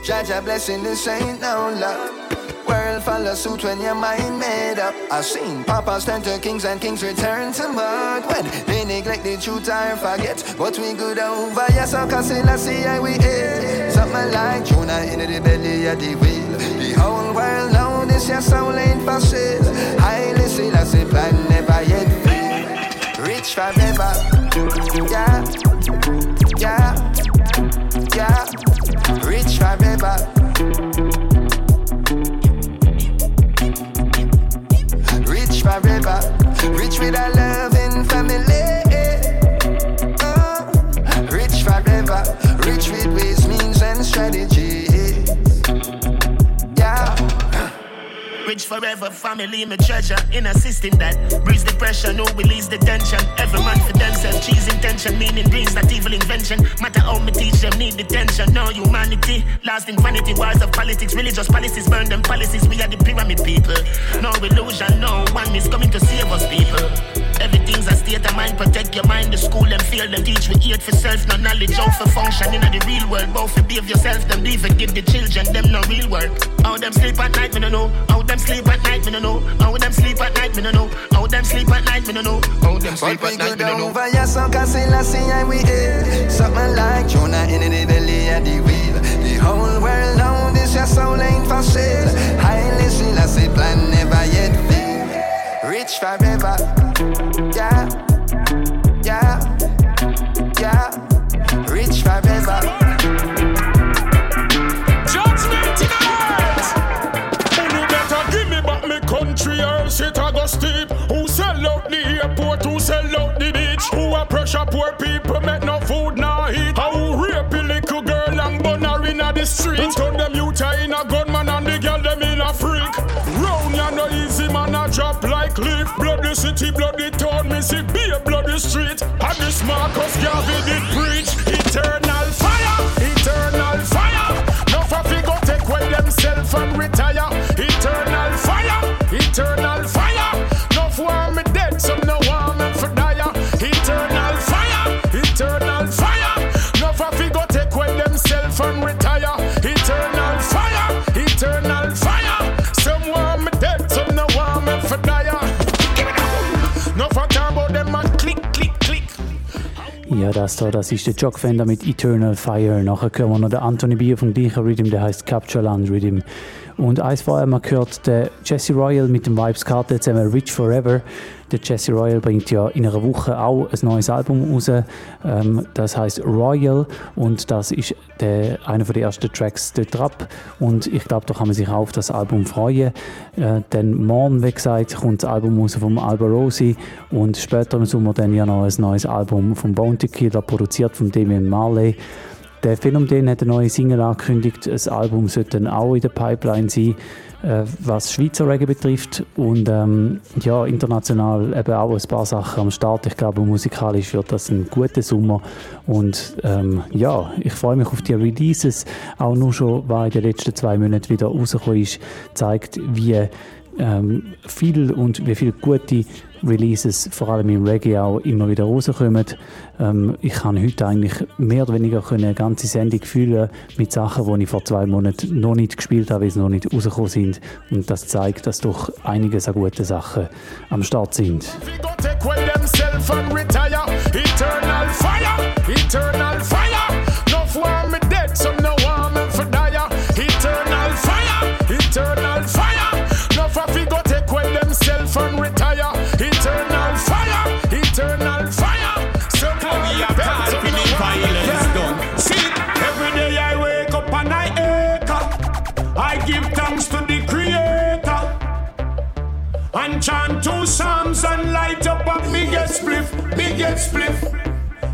Judge a blessing, this ain't no luck. World follow suit when your mind made up. I've seen papas turn to kings and kings return to mud. When they neglect the truth or forget what we good over. Yes, I can say, let's see how we ate. Something like Jonah in the belly of the whale. The whole world know this, your soul ain't for sale. Highly see, that's a plan never yet fail. Rich forever. Yeah, yeah, yeah. Rich forever. Forever, rich with a loving Rich forever, family, my treasure. In a system that breeds the pressure, no release the tension. Every man for themselves, cheese intention, meaning brings not evil invention. Matter how me teach them, need detention. No humanity, lost in vanity, wars of politics, religious policies, burn them policies. We are the pyramid people. No illusion, no one is coming to save us, people. Everything's a state of mind, protect your mind. The school them feel them teach we eat for self, no knowledge how for function in the real world. Both for behave yourself, them leave it, give the children them no real work. How them sleep at night, me no know. How them sleep at night, me no know. How them sleep at night, me no know. How them sleep at night, me no know. How them sleep at night, me no know. over your son, cause I see how we ate. Something like Jonah in the belly of the whale. The whole world knows this, your soul ain't for sale. Highly I say plan never yet fail. rich forever. Yeah, yeah, yeah, rich forever. You better give me back country go steep. Who sell out the airport? Who sell out the beach? Who a pressure poor people make no food nor eat? How who rape a little girl and her the street? Them and the girl them freak. Round no easy man a drop like leaf. Bloody city, bloody town, me see be a bloody street. And this Marcus Garvey did preach eternal fire, eternal fire. No for go take away themself and retire. Eternal fire, eternal Ja, das da, das ist der Jock Fender mit Eternal Fire. Nachher hören wir noch den Anthony Bier vom gleichen Rhythm, der heißt Capture Land Rhythm. Und eins vorher wir gehört, der Jesse Royal mit dem Vibes Karte zusammen Rich Forever. Der Jesse Royal bringt ja in einer Woche auch ein neues Album raus. Ähm, das heißt Royal und das ist der, einer der ersten Tracks dort drauf. Und ich glaube, da kann man sich auch auf das Album freuen. Äh, dann morgen, wie gesagt, kommt das Album raus vom Alba Rosi und später im Sommer dann ja noch ein neues Album vom Bounty Killer, produziert von Damien Marley. Der Film den hat eine neue Single angekündigt. Das Album sollte dann auch in der Pipeline sein, äh, was Schweizer Reggae betrifft. Und ähm, ja, international eben auch ein paar Sachen am Start. Ich glaube, musikalisch wird das ein guter Sommer. Und ähm, ja, ich freue mich auf die Releases. Auch nur schon, was in den letzten zwei Monaten wieder rausgekommen ist, zeigt, wie ähm, viel und wie viele gute Releases, vor allem im Reggae auch, immer wieder rauskommen. Ähm, ich kann heute eigentlich mehr oder weniger eine ganze Sendung füllen mit Sachen, die ich vor zwei Monaten noch nicht gespielt habe, weil sie noch nicht rausgekommen sind. Und das zeigt, dass doch einiges an guten Sachen am Start sind. Eternal fire, eternal fire. And chant two psalms and light up a biggest spliff, biggest spliff.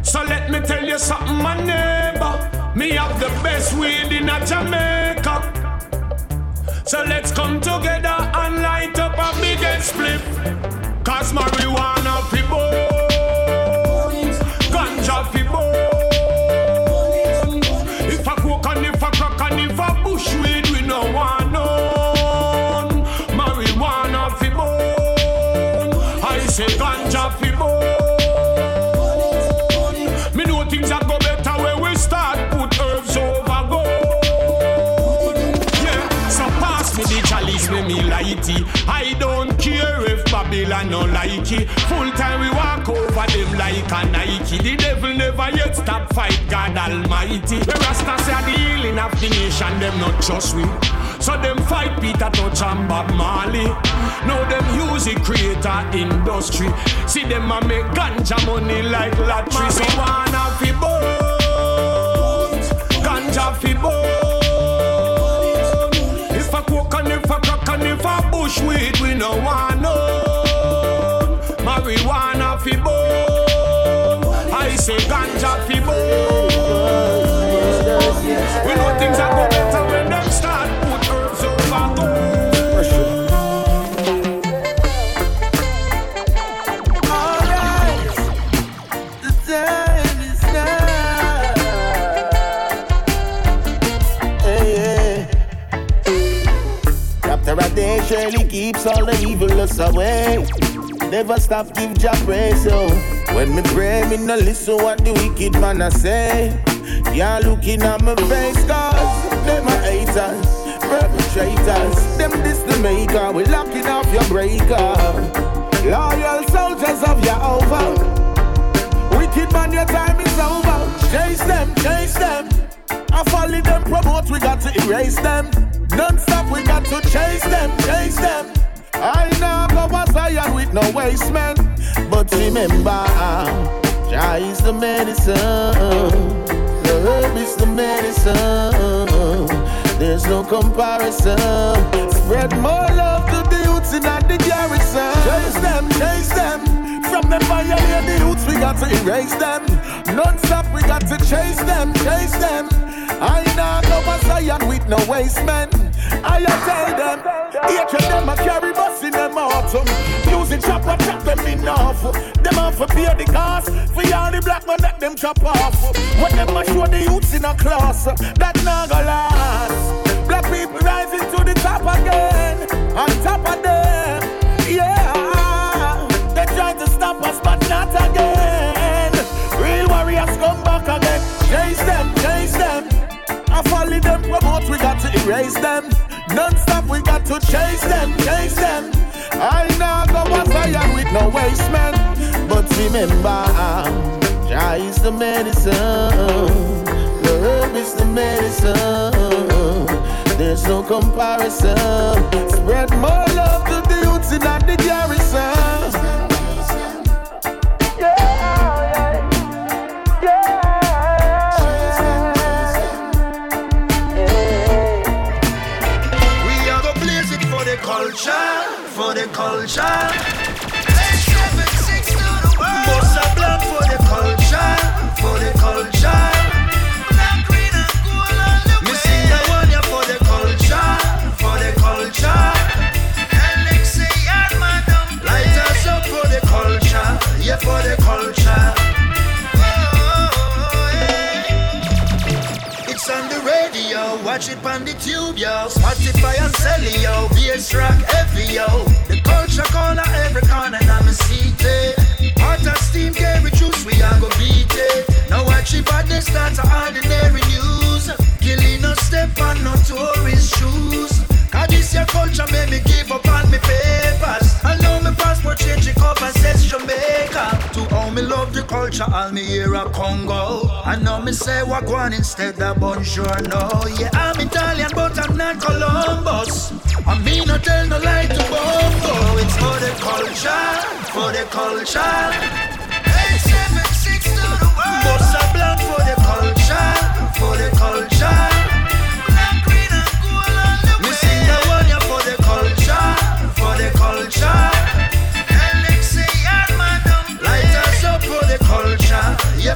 So let me tell you something, my neighbor. Me have the best weed in a Jamaica. So let's come together and light up a biggest spliff. Cause marijuana I don't care if Babylon no like it. Full time we walk over them like a Nike. The devil never yet stop fight God Almighty. The Rasta say the healing of the nation, them not trust we. So them fight Peter Tosh and Bob Marley. Now them use it creator industry. See them a make ganja money like lottery. So wanna fi bones, ganja fi bones. If a coke and if a bush weed, we no want none. Marijuana fi bone, I say ganja fi bone. We know things are go better keeps all the evilness away. Never stop, give Jah praise, yo. When me pray, me no listen what the wicked man a say. Y'all looking at my face, cause them are haters, perpetrators. Them this the maker, we locking off your breaker. Loyal soldiers of Jehovah. Wicked man, your time is over. Chase them, chase them. I follow them, promote, we got to erase them. Non-stop, we got to chase them, chase them. I now go Zion with no waste man. But remember, Jah is the medicine. Love is the medicine. There's no comparison. Spread more love to the youths in the garrison. Chase them, chase them. From the violate the youths, we got to erase them. Non-stop, we got to chase them, chase them. I know go Zion with no waste man. I tell them, of them a carry bus in them autumn. Using chopper chop them enough. Them off for pay the cost. For all the black man let them chop off. What them a show the youths in a class, that not go last. Black people rising to the top again. On top of them, yeah. They try to stop us, but not again. Follow them promote, we got to erase them. Non-stop, we got to chase them, chase them. I now go a Zion with no waste man. But remember, Jah is the medicine. Love is the medicine. There's no comparison. Spread more love to the youths in the garrison. Watch it on the tube, yo. Spotify and sell yo. Bass rock heavy, yo. The culture corner, every corner, I'm a city. Hot as steam, carry juice, we are go beat it. Now watch it, but they start ordinary news. Killing no step on no tourist shoes. Cause this your culture, make me give up on me papers. I know my passport change it up and says Jamaica. To love the culture, all me hear a Congo. I know me say Wagwan instead of Bonjour, no. Yeah, I'm Italian, but I'm not Columbus. I mean, no tell no lie to Bongo. It's for the culture, for the culture. Hey, seven, six to the world. Bust a blank for the culture, for the culture.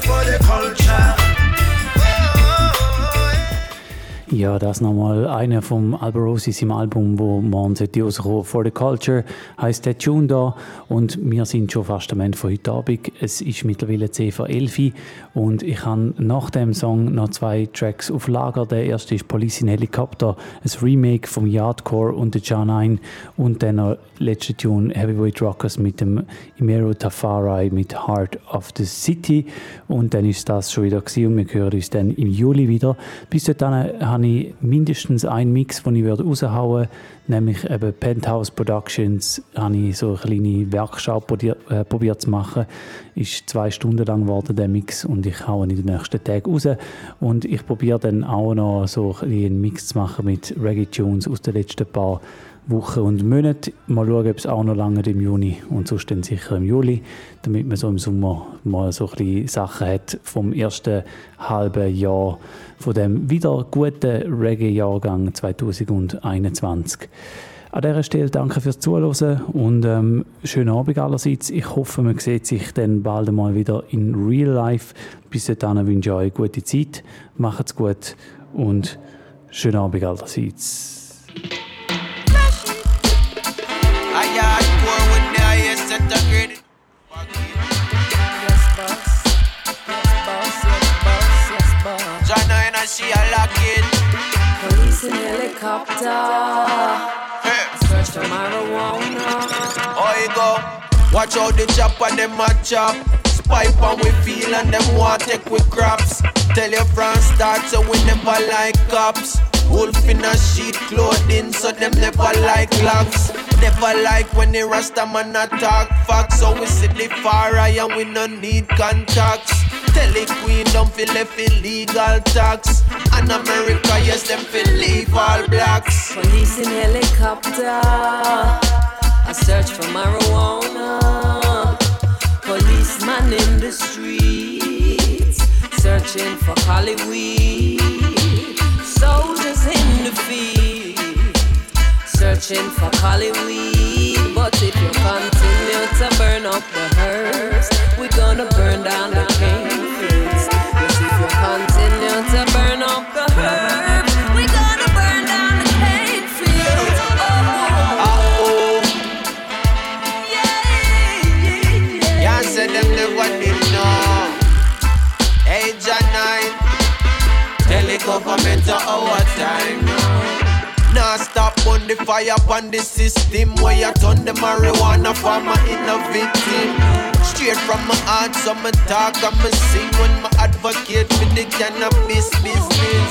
For the culture. Ja, das nochmal einer vom Alborosi, seinem Album, wo morgen sollte rauskommen. For the Culture heisst der Tune da und wir sind schon fast am Ende von heute Abend. Es ist mittlerweile 10 vor 11 Uhr und ich habe nach dem Song noch zwei Tracks auf Lager. Der erste ist Police in Helicopter, ein Remake vom Yardcore und der Janine und dann noch letzte Tune Heavyweight Rockers mit dem Imero Tafari mit Heart of the City und dann ist das schon wieder gewesen und wir hören uns dann im Juli wieder. Bis dahin habe ich mindestens einen Mix, den ich raushauen würde, nämlich eben Penthouse Productions, habe ich so eine kleine Werkstatt probiert, äh, probiert zu machen. Ist zwei Stunden lang geworden, der Mix, und ich haue ihn in den nächsten Tagen raus. Und ich probiere dann auch noch so einen Mix zu machen mit Reggae-Tunes aus den letzten paar Wochen und Monaten. Mal schauen, ob es auch noch lange im Juni und sonst dann sicher im Juli, damit man so im Sommer mal so ein Sachen hat vom ersten halben Jahr von dem wieder guten Reggae-Jahrgang 2021. An dieser Stelle danke fürs Zuhören und ähm, schönen Abend allerseits. Ich hoffe, man sieht sich dann bald mal wieder in Real Life. Bis dahin wünsche ich euch eine gute Zeit, macht's gut und schönen Abend allerseits. She a lock it. Police in helicopter. Search for marijuana. Oh, you go. Watch out the chopper, them a chop. Pipe and we feel and them want take we crops. Tell your friends start so we never like cops. Wolf in a sheet clothing, so them never like locks. Never like when the Rasta man attack facts. So we sit the far eye and we no need contacts. Tell the queen don't feel left illegal tax. And America, yes, them feel leave all blacks. Police in helicopter. I search for marijuana. Policeman in the streets, searching for Cali weed. Soldiers in the field, searching for Cali weed. But if you continue to burn up the herbs, we're gonna burn down the cane the fire on the system where you turn the marijuana farmer in a victim. Straight from my heart, so me talk and me sing when my advocate for the cannabis business.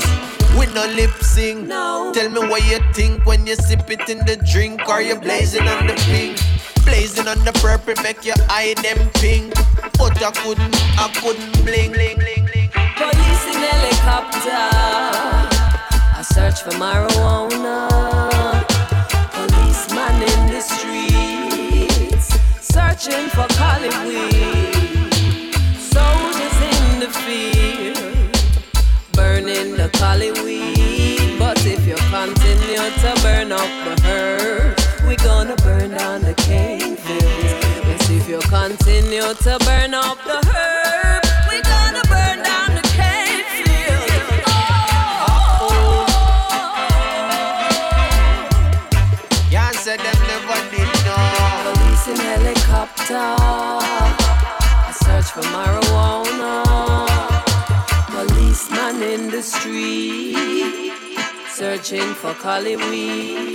We no lip sync. Tell me what you think when you sip it in the drink or you blazing on the pink. Blazing on the purple make your eye them pink. But I couldn't, I couldn't blink. blink, blink, blink. Police in helicopter. I search for marijuana. Searching for Cali weed. Soldiers in the field, burning the Cali weed. But if you continue to burn up the herb, we gonna burn down the cane fields. Yes, if you continue to burn up the I search for marijuana. Policeman in the street. Searching for Cali weed.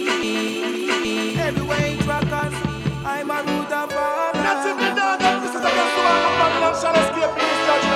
Heavyweight rockers, I'm a root of all. Nothing to do, this is against the one of Babylon shall escape this judgment.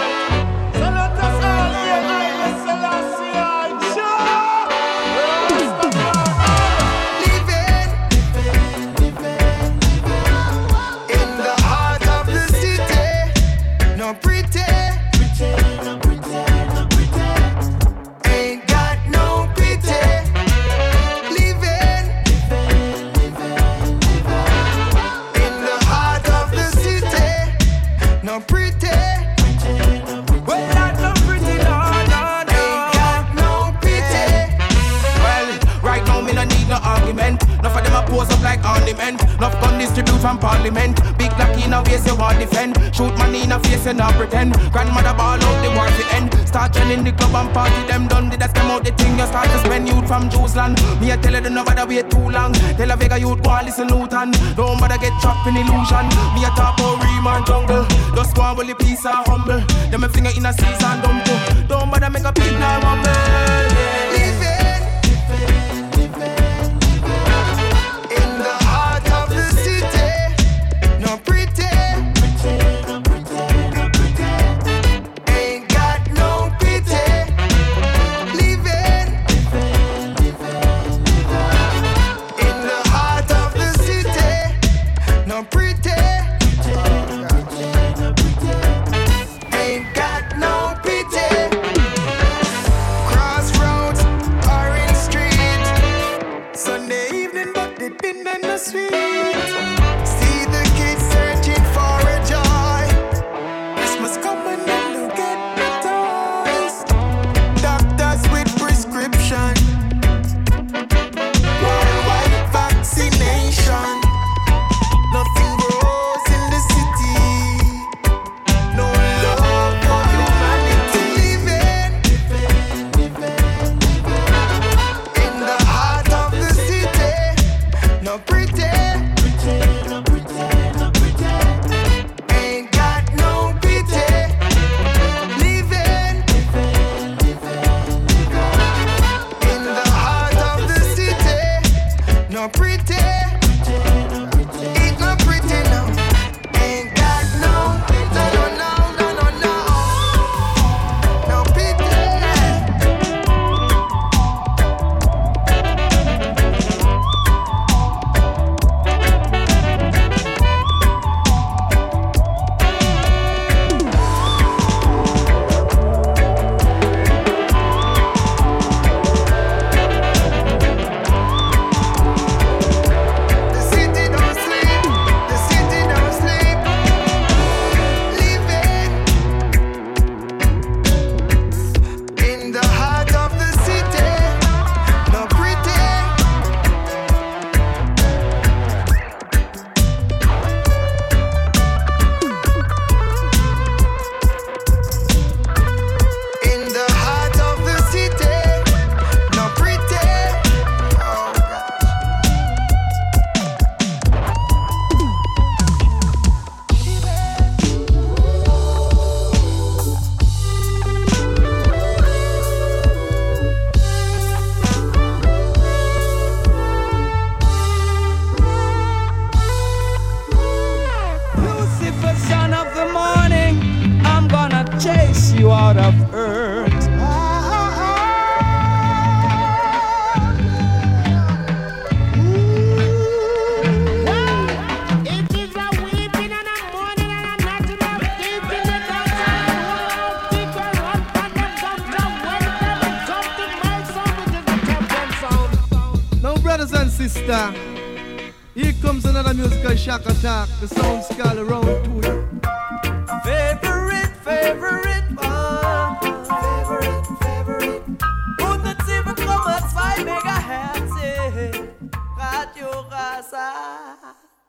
Ornament. Enough gun distribute from parliament. Big lucky in a waist you want defend. Shoot money in a face you not pretend. Grandmother ball out the war to end. Start joining the club and party them done. Did I them out the thing you start to spend youth from Jerusalem. Me I tell you the nobody wait too long. Tell a Vega youth go and listen Luton. Don't bother get trapped in illusion. Me a talk about Riemann jungle. Just go and peace and humble. Them a finger in a season dump too. Don't bother make a big now mumble.